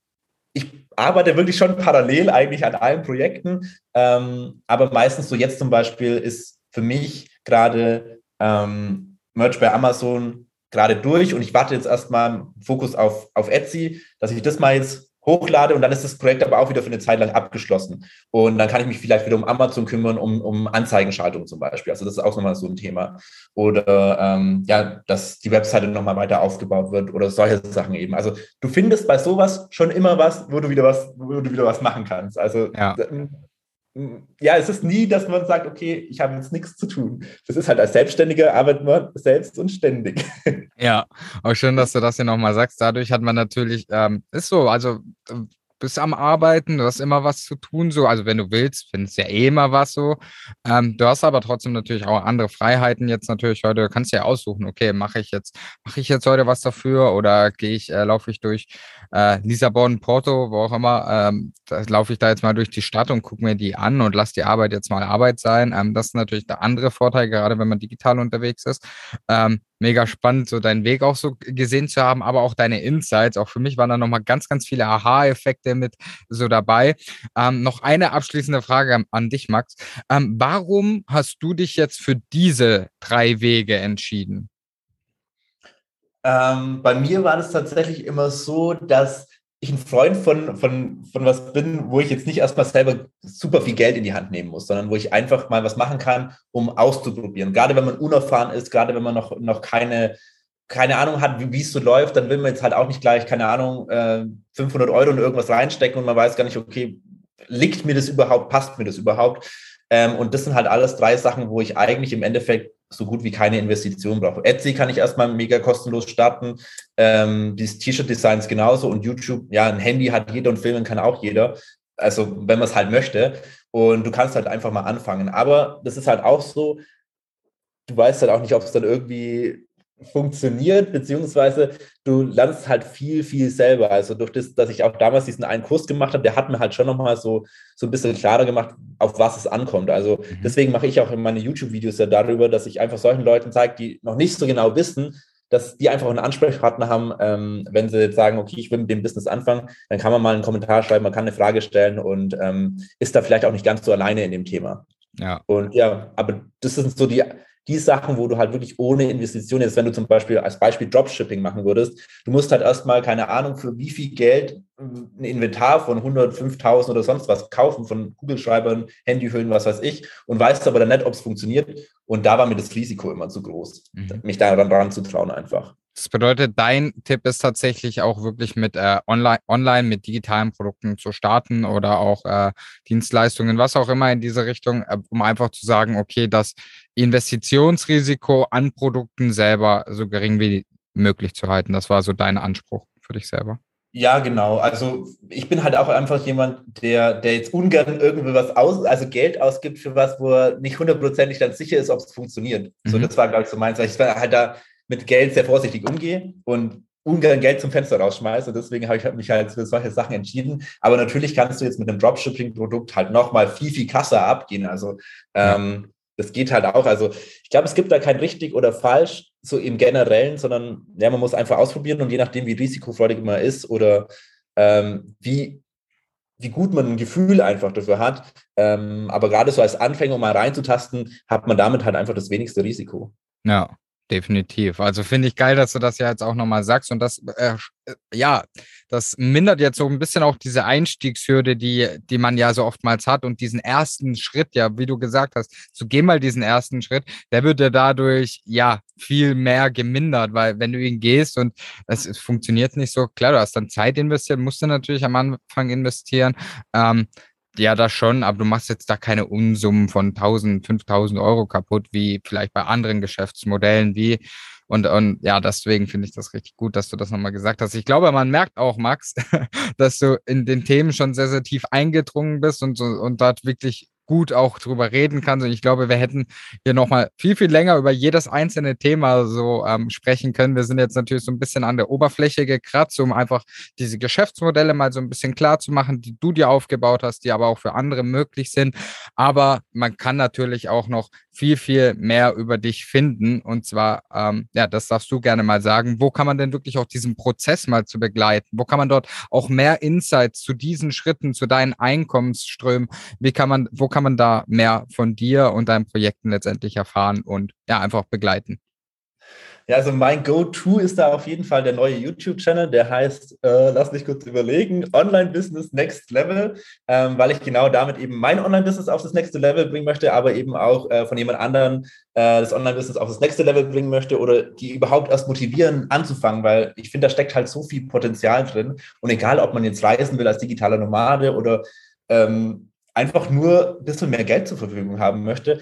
ich arbeite wirklich schon parallel eigentlich an allen Projekten, ähm, aber meistens so jetzt zum Beispiel ist für mich gerade ähm, Merch bei Amazon gerade durch und ich warte jetzt erstmal Fokus auf, auf Etsy, dass ich das mal jetzt hochlade und dann ist das Projekt aber auch wieder für eine Zeit lang abgeschlossen. Und dann kann ich mich vielleicht wieder um Amazon kümmern, um, um Anzeigenschaltung zum Beispiel. Also das ist auch nochmal so ein Thema. Oder ähm, ja, dass die Webseite nochmal weiter aufgebaut wird oder solche Sachen eben. Also du findest bei sowas schon immer was, wo du wieder was, wo du wieder was machen kannst. Also ja ja, es ist nie, dass man sagt, okay, ich habe jetzt nichts zu tun. Das ist halt als Selbstständiger arbeitet man selbst und ständig. Ja, auch schön, dass du das hier nochmal sagst. Dadurch hat man natürlich, ähm, ist so, also bist am Arbeiten, du hast immer was zu tun, so, also wenn du willst, findest du ja eh immer was so. Ähm, du hast aber trotzdem natürlich auch andere Freiheiten jetzt natürlich heute, du kannst ja aussuchen, okay, mache ich jetzt, mache ich jetzt heute was dafür oder gehe ich, äh, laufe ich durch äh, Lissabon, Porto, wo auch immer, ähm, laufe ich da jetzt mal durch die Stadt und gucke mir die an und lass die Arbeit jetzt mal Arbeit sein. Ähm, das ist natürlich der andere Vorteil, gerade wenn man digital unterwegs ist. Ähm, mega spannend, so deinen Weg auch so gesehen zu haben, aber auch deine Insights. Auch für mich waren da nochmal ganz, ganz viele Aha-Effekte mit so dabei. Ähm, noch eine abschließende Frage an dich, Max. Ähm, warum hast du dich jetzt für diese drei Wege entschieden? Ähm, bei mir war das tatsächlich immer so, dass ich ein Freund von, von, von was bin, wo ich jetzt nicht erstmal selber super viel Geld in die Hand nehmen muss, sondern wo ich einfach mal was machen kann, um auszuprobieren. Gerade wenn man unerfahren ist, gerade wenn man noch, noch keine, keine Ahnung hat, wie, es so läuft, dann will man jetzt halt auch nicht gleich, keine Ahnung, äh, 500 Euro in irgendwas reinstecken und man weiß gar nicht, okay, liegt mir das überhaupt, passt mir das überhaupt? Ähm, und das sind halt alles drei Sachen, wo ich eigentlich im Endeffekt so gut wie keine Investition brauche. Etsy kann ich erstmal mega kostenlos starten. Ähm, dieses T-Shirt-Designs genauso und YouTube, ja, ein Handy hat jeder und filmen kann auch jeder. Also, wenn man es halt möchte. Und du kannst halt einfach mal anfangen. Aber das ist halt auch so, du weißt halt auch nicht, ob es dann irgendwie funktioniert, beziehungsweise du lernst halt viel, viel selber. Also durch das, dass ich auch damals diesen einen Kurs gemacht habe, der hat mir halt schon nochmal so, so ein bisschen klarer gemacht, auf was es ankommt. Also mhm. deswegen mache ich auch in meine YouTube-Videos ja darüber, dass ich einfach solchen Leuten zeige, die noch nicht so genau wissen, dass die einfach einen Ansprechpartner haben, ähm, wenn sie jetzt sagen, okay, ich will mit dem Business anfangen, dann kann man mal einen Kommentar schreiben, man kann eine Frage stellen und ähm, ist da vielleicht auch nicht ganz so alleine in dem Thema. Ja. Und ja, aber das sind so die, die Sachen, wo du halt wirklich ohne Investition jetzt, wenn du zum Beispiel als Beispiel Dropshipping machen würdest, du musst halt erstmal, keine Ahnung, für wie viel Geld ein Inventar von 100, 5000 oder sonst was kaufen, von Kugelschreibern, Handyhüllen, was weiß ich, und weißt aber dann nicht, ob es funktioniert. Und da war mir das Risiko immer zu groß, mhm. mich da dran zu trauen einfach. Das bedeutet, dein Tipp ist tatsächlich auch wirklich mit äh, online, online mit digitalen Produkten zu starten oder auch äh, Dienstleistungen, was auch immer in diese Richtung, äh, um einfach zu sagen, okay, das Investitionsrisiko an Produkten selber so gering wie möglich zu halten. Das war so dein Anspruch für dich selber. Ja, genau. Also ich bin halt auch einfach jemand, der, der jetzt ungern irgendwie was aus, also Geld ausgibt für was, wo er nicht hundertprozentig dann sicher ist, ob es funktioniert. Mhm. So, das war, glaube ich, so meins. Ich war halt da mit Geld sehr vorsichtig umgehe und ungern Geld zum Fenster rausschmeiße. Deswegen habe ich mich halt für solche Sachen entschieden. Aber natürlich kannst du jetzt mit einem Dropshipping-Produkt halt nochmal viel, viel krasser abgehen. Also ähm, das geht halt auch. Also ich glaube, es gibt da kein richtig oder falsch, so im Generellen, sondern ja, man muss einfach ausprobieren und je nachdem, wie risikofreudig man ist oder ähm, wie, wie gut man ein Gefühl einfach dafür hat. Ähm, aber gerade so als Anfänger, um mal reinzutasten, hat man damit halt einfach das wenigste Risiko. Ja, Definitiv. Also finde ich geil, dass du das ja jetzt auch nochmal sagst. Und das, äh, ja, das mindert jetzt so ein bisschen auch diese Einstiegshürde, die, die man ja so oftmals hat und diesen ersten Schritt, ja, wie du gesagt hast, so geh mal diesen ersten Schritt, der wird ja dadurch, ja, viel mehr gemindert, weil wenn du ihn gehst und es, es funktioniert nicht so, klar, du hast dann Zeit investiert, musst du natürlich am Anfang investieren. Ähm, ja, das schon, aber du machst jetzt da keine Unsummen von 1000, 5000 Euro kaputt, wie vielleicht bei anderen Geschäftsmodellen, wie und, und ja, deswegen finde ich das richtig gut, dass du das nochmal gesagt hast. Ich glaube, man merkt auch, Max, dass du in den Themen schon sehr, sehr tief eingedrungen bist und, und dort wirklich gut auch drüber reden kannst. Und ich glaube, wir hätten hier nochmal viel, viel länger über jedes einzelne Thema so ähm, sprechen können. Wir sind jetzt natürlich so ein bisschen an der Oberfläche gekratzt, um einfach diese Geschäftsmodelle mal so ein bisschen klar zu machen, die du dir aufgebaut hast, die aber auch für andere möglich sind. Aber man kann natürlich auch noch viel, viel mehr über dich finden. Und zwar, ähm, ja, das darfst du gerne mal sagen. Wo kann man denn wirklich auch diesen Prozess mal zu begleiten? Wo kann man dort auch mehr Insights zu diesen Schritten, zu deinen Einkommensströmen, wie kann man, wo kann man da mehr von dir und deinen Projekten letztendlich erfahren und ja, einfach begleiten? Ja, also mein Go-To ist da auf jeden Fall der neue YouTube-Channel, der heißt, äh, lass mich kurz überlegen, Online-Business Next Level, ähm, weil ich genau damit eben mein Online-Business auf das nächste Level bringen möchte, aber eben auch äh, von jemand anderem äh, das Online-Business auf das nächste Level bringen möchte oder die überhaupt erst motivieren anzufangen, weil ich finde, da steckt halt so viel Potenzial drin. Und egal, ob man jetzt reisen will als digitaler Nomade oder ähm, einfach nur ein bisschen mehr Geld zur Verfügung haben möchte,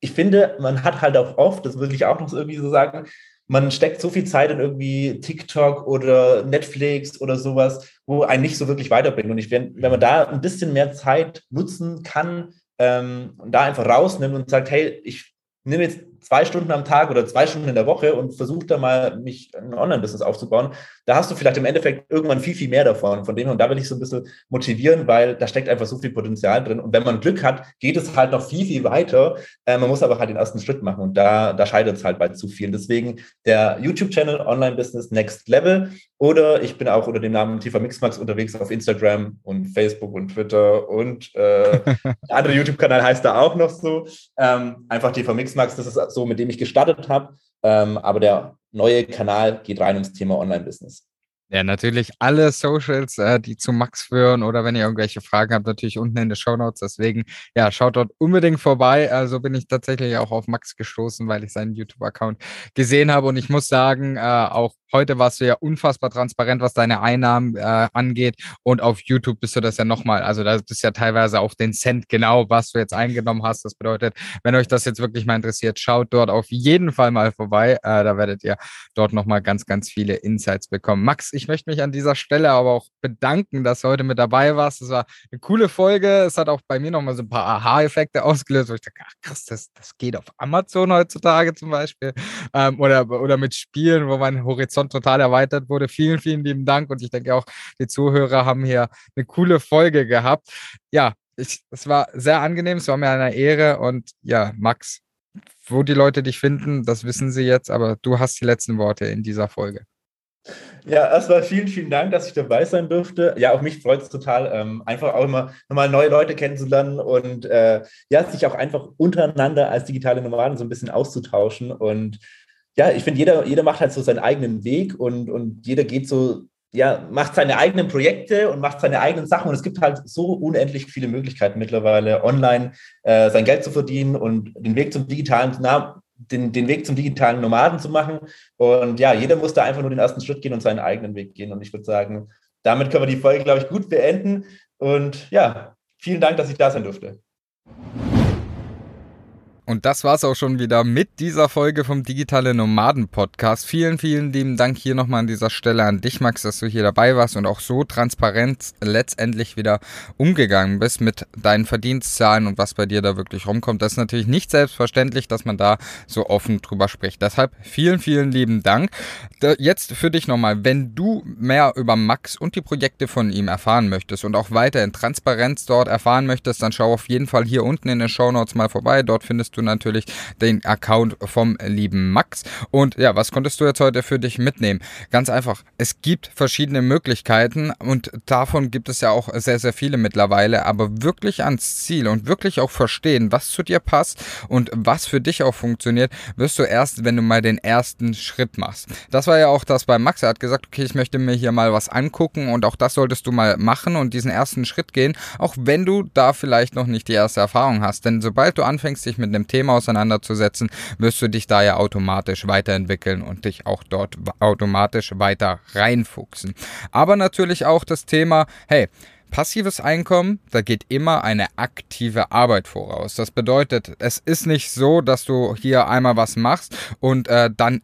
ich finde, man hat halt auch oft, das will ich auch noch irgendwie so sagen, man steckt so viel Zeit in irgendwie TikTok oder Netflix oder sowas, wo einen nicht so wirklich weiterbringt. Und ich, wenn, wenn man da ein bisschen mehr Zeit nutzen kann ähm, und da einfach rausnimmt und sagt, hey, ich nehme jetzt zwei Stunden am Tag oder zwei Stunden in der Woche und versuche da mal, mich ein Online-Business aufzubauen, da hast du vielleicht im Endeffekt irgendwann viel, viel mehr davon. Von dem her, und da will ich so ein bisschen motivieren, weil da steckt einfach so viel Potenzial drin. Und wenn man Glück hat, geht es halt noch viel, viel weiter. Äh, man muss aber halt den ersten Schritt machen und da, da scheitert es halt bei zu viel. Deswegen der YouTube-Channel Online-Business Next Level oder ich bin auch unter dem Namen Tifa Mixmax unterwegs auf Instagram und Facebook und Twitter und äh, der andere YouTube-Kanal heißt da auch noch so. Ähm, einfach Tifa Mixmax, das ist so, mit dem ich gestartet habe. Ähm, aber der neue Kanal geht rein ums Thema Online-Business. Ja, natürlich alle Socials, äh, die zu Max führen oder wenn ihr irgendwelche Fragen habt, natürlich unten in den Show Notes. Deswegen, ja, schaut dort unbedingt vorbei. Also bin ich tatsächlich auch auf Max gestoßen, weil ich seinen YouTube-Account gesehen habe. Und ich muss sagen, äh, auch heute warst du ja unfassbar transparent, was deine Einnahmen äh, angeht. Und auf YouTube bist du das ja nochmal. Also da bist ja teilweise auf den Cent genau, was du jetzt eingenommen hast. Das bedeutet, wenn euch das jetzt wirklich mal interessiert, schaut dort auf jeden Fall mal vorbei. Äh, da werdet ihr dort nochmal ganz, ganz viele Insights bekommen. Max, ich möchte mich an dieser Stelle aber auch bedanken, dass du heute mit dabei warst. Es war eine coole Folge. Es hat auch bei mir nochmal so ein paar Aha-Effekte ausgelöst, wo ich dachte, ach krass, das, das geht auf Amazon heutzutage zum Beispiel. Ähm, oder, oder mit Spielen, wo mein Horizont total erweitert wurde. Vielen, vielen lieben Dank. Und ich denke auch, die Zuhörer haben hier eine coole Folge gehabt. Ja, ich, es war sehr angenehm, es war mir eine Ehre. Und ja, Max, wo die Leute dich finden, das wissen sie jetzt, aber du hast die letzten Worte in dieser Folge. Ja, erstmal vielen, vielen Dank, dass ich dabei sein durfte. Ja, auch mich freut es total, ähm, einfach auch immer nochmal neue Leute kennenzulernen und äh, ja, sich auch einfach untereinander als digitale Nomaden so ein bisschen auszutauschen. Und ja, ich finde, jeder, jeder macht halt so seinen eigenen Weg und, und jeder geht so, ja, macht seine eigenen Projekte und macht seine eigenen Sachen. Und es gibt halt so unendlich viele Möglichkeiten mittlerweile, online äh, sein Geld zu verdienen und den Weg zum digitalen den, den Weg zum digitalen Nomaden zu machen. Und ja, jeder muss da einfach nur den ersten Schritt gehen und seinen eigenen Weg gehen. Und ich würde sagen, damit können wir die Folge, glaube ich, gut beenden. Und ja, vielen Dank, dass ich da sein durfte. Und das war's auch schon wieder mit dieser Folge vom Digitale Nomaden Podcast. Vielen, vielen lieben Dank hier nochmal an dieser Stelle an dich, Max, dass du hier dabei warst und auch so transparent letztendlich wieder umgegangen bist mit deinen Verdienstzahlen und was bei dir da wirklich rumkommt. Das ist natürlich nicht selbstverständlich, dass man da so offen drüber spricht. Deshalb vielen, vielen lieben Dank. Jetzt für dich nochmal, wenn du mehr über Max und die Projekte von ihm erfahren möchtest und auch weiter in Transparenz dort erfahren möchtest, dann schau auf jeden Fall hier unten in den Show Notes mal vorbei. Dort findest du du natürlich den Account vom lieben Max. Und ja, was konntest du jetzt heute für dich mitnehmen? Ganz einfach, es gibt verschiedene Möglichkeiten und davon gibt es ja auch sehr, sehr viele mittlerweile, aber wirklich ans Ziel und wirklich auch verstehen, was zu dir passt und was für dich auch funktioniert, wirst du erst, wenn du mal den ersten Schritt machst. Das war ja auch das bei Max. Er hat gesagt, okay, ich möchte mir hier mal was angucken und auch das solltest du mal machen und diesen ersten Schritt gehen, auch wenn du da vielleicht noch nicht die erste Erfahrung hast. Denn sobald du anfängst, dich mit einem Thema auseinanderzusetzen, wirst du dich da ja automatisch weiterentwickeln und dich auch dort automatisch weiter reinfuchsen. Aber natürlich auch das Thema, hey, Passives Einkommen, da geht immer eine aktive Arbeit voraus. Das bedeutet, es ist nicht so, dass du hier einmal was machst und äh, dann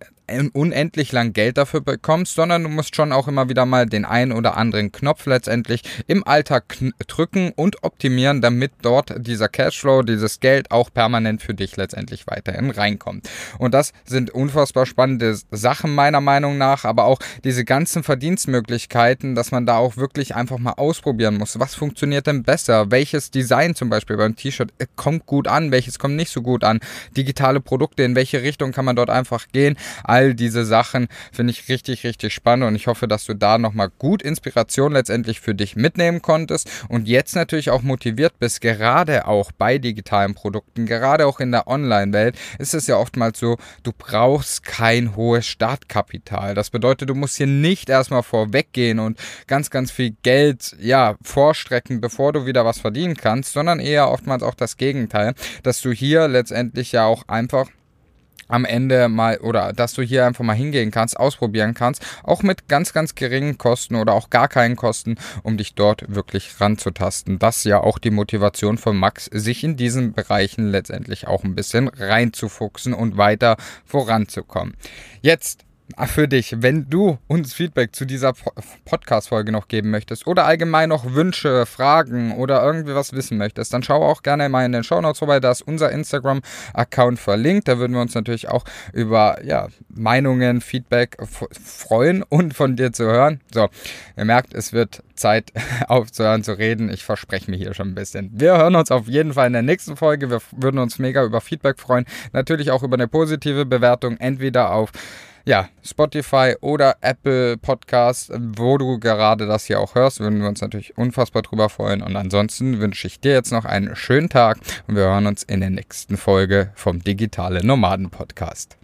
unendlich lang Geld dafür bekommst, sondern du musst schon auch immer wieder mal den einen oder anderen Knopf letztendlich im Alltag drücken und optimieren, damit dort dieser Cashflow, dieses Geld auch permanent für dich letztendlich weiterhin reinkommt. Und das sind unfassbar spannende Sachen meiner Meinung nach, aber auch diese ganzen Verdienstmöglichkeiten, dass man da auch wirklich einfach mal ausprobieren muss. Was funktioniert denn besser? Welches Design zum Beispiel beim T-Shirt äh, kommt gut an? Welches kommt nicht so gut an? Digitale Produkte, in welche Richtung kann man dort einfach gehen? All diese Sachen finde ich richtig, richtig spannend und ich hoffe, dass du da nochmal gut Inspiration letztendlich für dich mitnehmen konntest und jetzt natürlich auch motiviert bist, gerade auch bei digitalen Produkten, gerade auch in der Online-Welt, ist es ja oftmals so, du brauchst kein hohes Startkapital. Das bedeutet, du musst hier nicht erstmal vorweggehen und ganz, ganz viel Geld, ja, vorstrecken, bevor du wieder was verdienen kannst, sondern eher oftmals auch das Gegenteil, dass du hier letztendlich ja auch einfach am Ende mal oder dass du hier einfach mal hingehen kannst, ausprobieren kannst, auch mit ganz, ganz geringen Kosten oder auch gar keinen Kosten, um dich dort wirklich ranzutasten. Das ist ja auch die Motivation von Max, sich in diesen Bereichen letztendlich auch ein bisschen reinzufuchsen und weiter voranzukommen. Jetzt für dich, wenn du uns Feedback zu dieser Podcast-Folge noch geben möchtest oder allgemein noch Wünsche, Fragen oder irgendwie was wissen möchtest, dann schau auch gerne mal in den Show Notes vorbei. Da ist unser Instagram-Account verlinkt. Da würden wir uns natürlich auch über ja, Meinungen, Feedback freuen und von dir zu hören. So, ihr merkt, es wird Zeit aufzuhören zu reden. Ich verspreche mir hier schon ein bisschen. Wir hören uns auf jeden Fall in der nächsten Folge. Wir würden uns mega über Feedback freuen. Natürlich auch über eine positive Bewertung, entweder auf ja, Spotify oder Apple Podcast, wo du gerade das hier auch hörst, würden wir uns natürlich unfassbar drüber freuen. Und ansonsten wünsche ich dir jetzt noch einen schönen Tag und wir hören uns in der nächsten Folge vom Digitale Nomaden Podcast.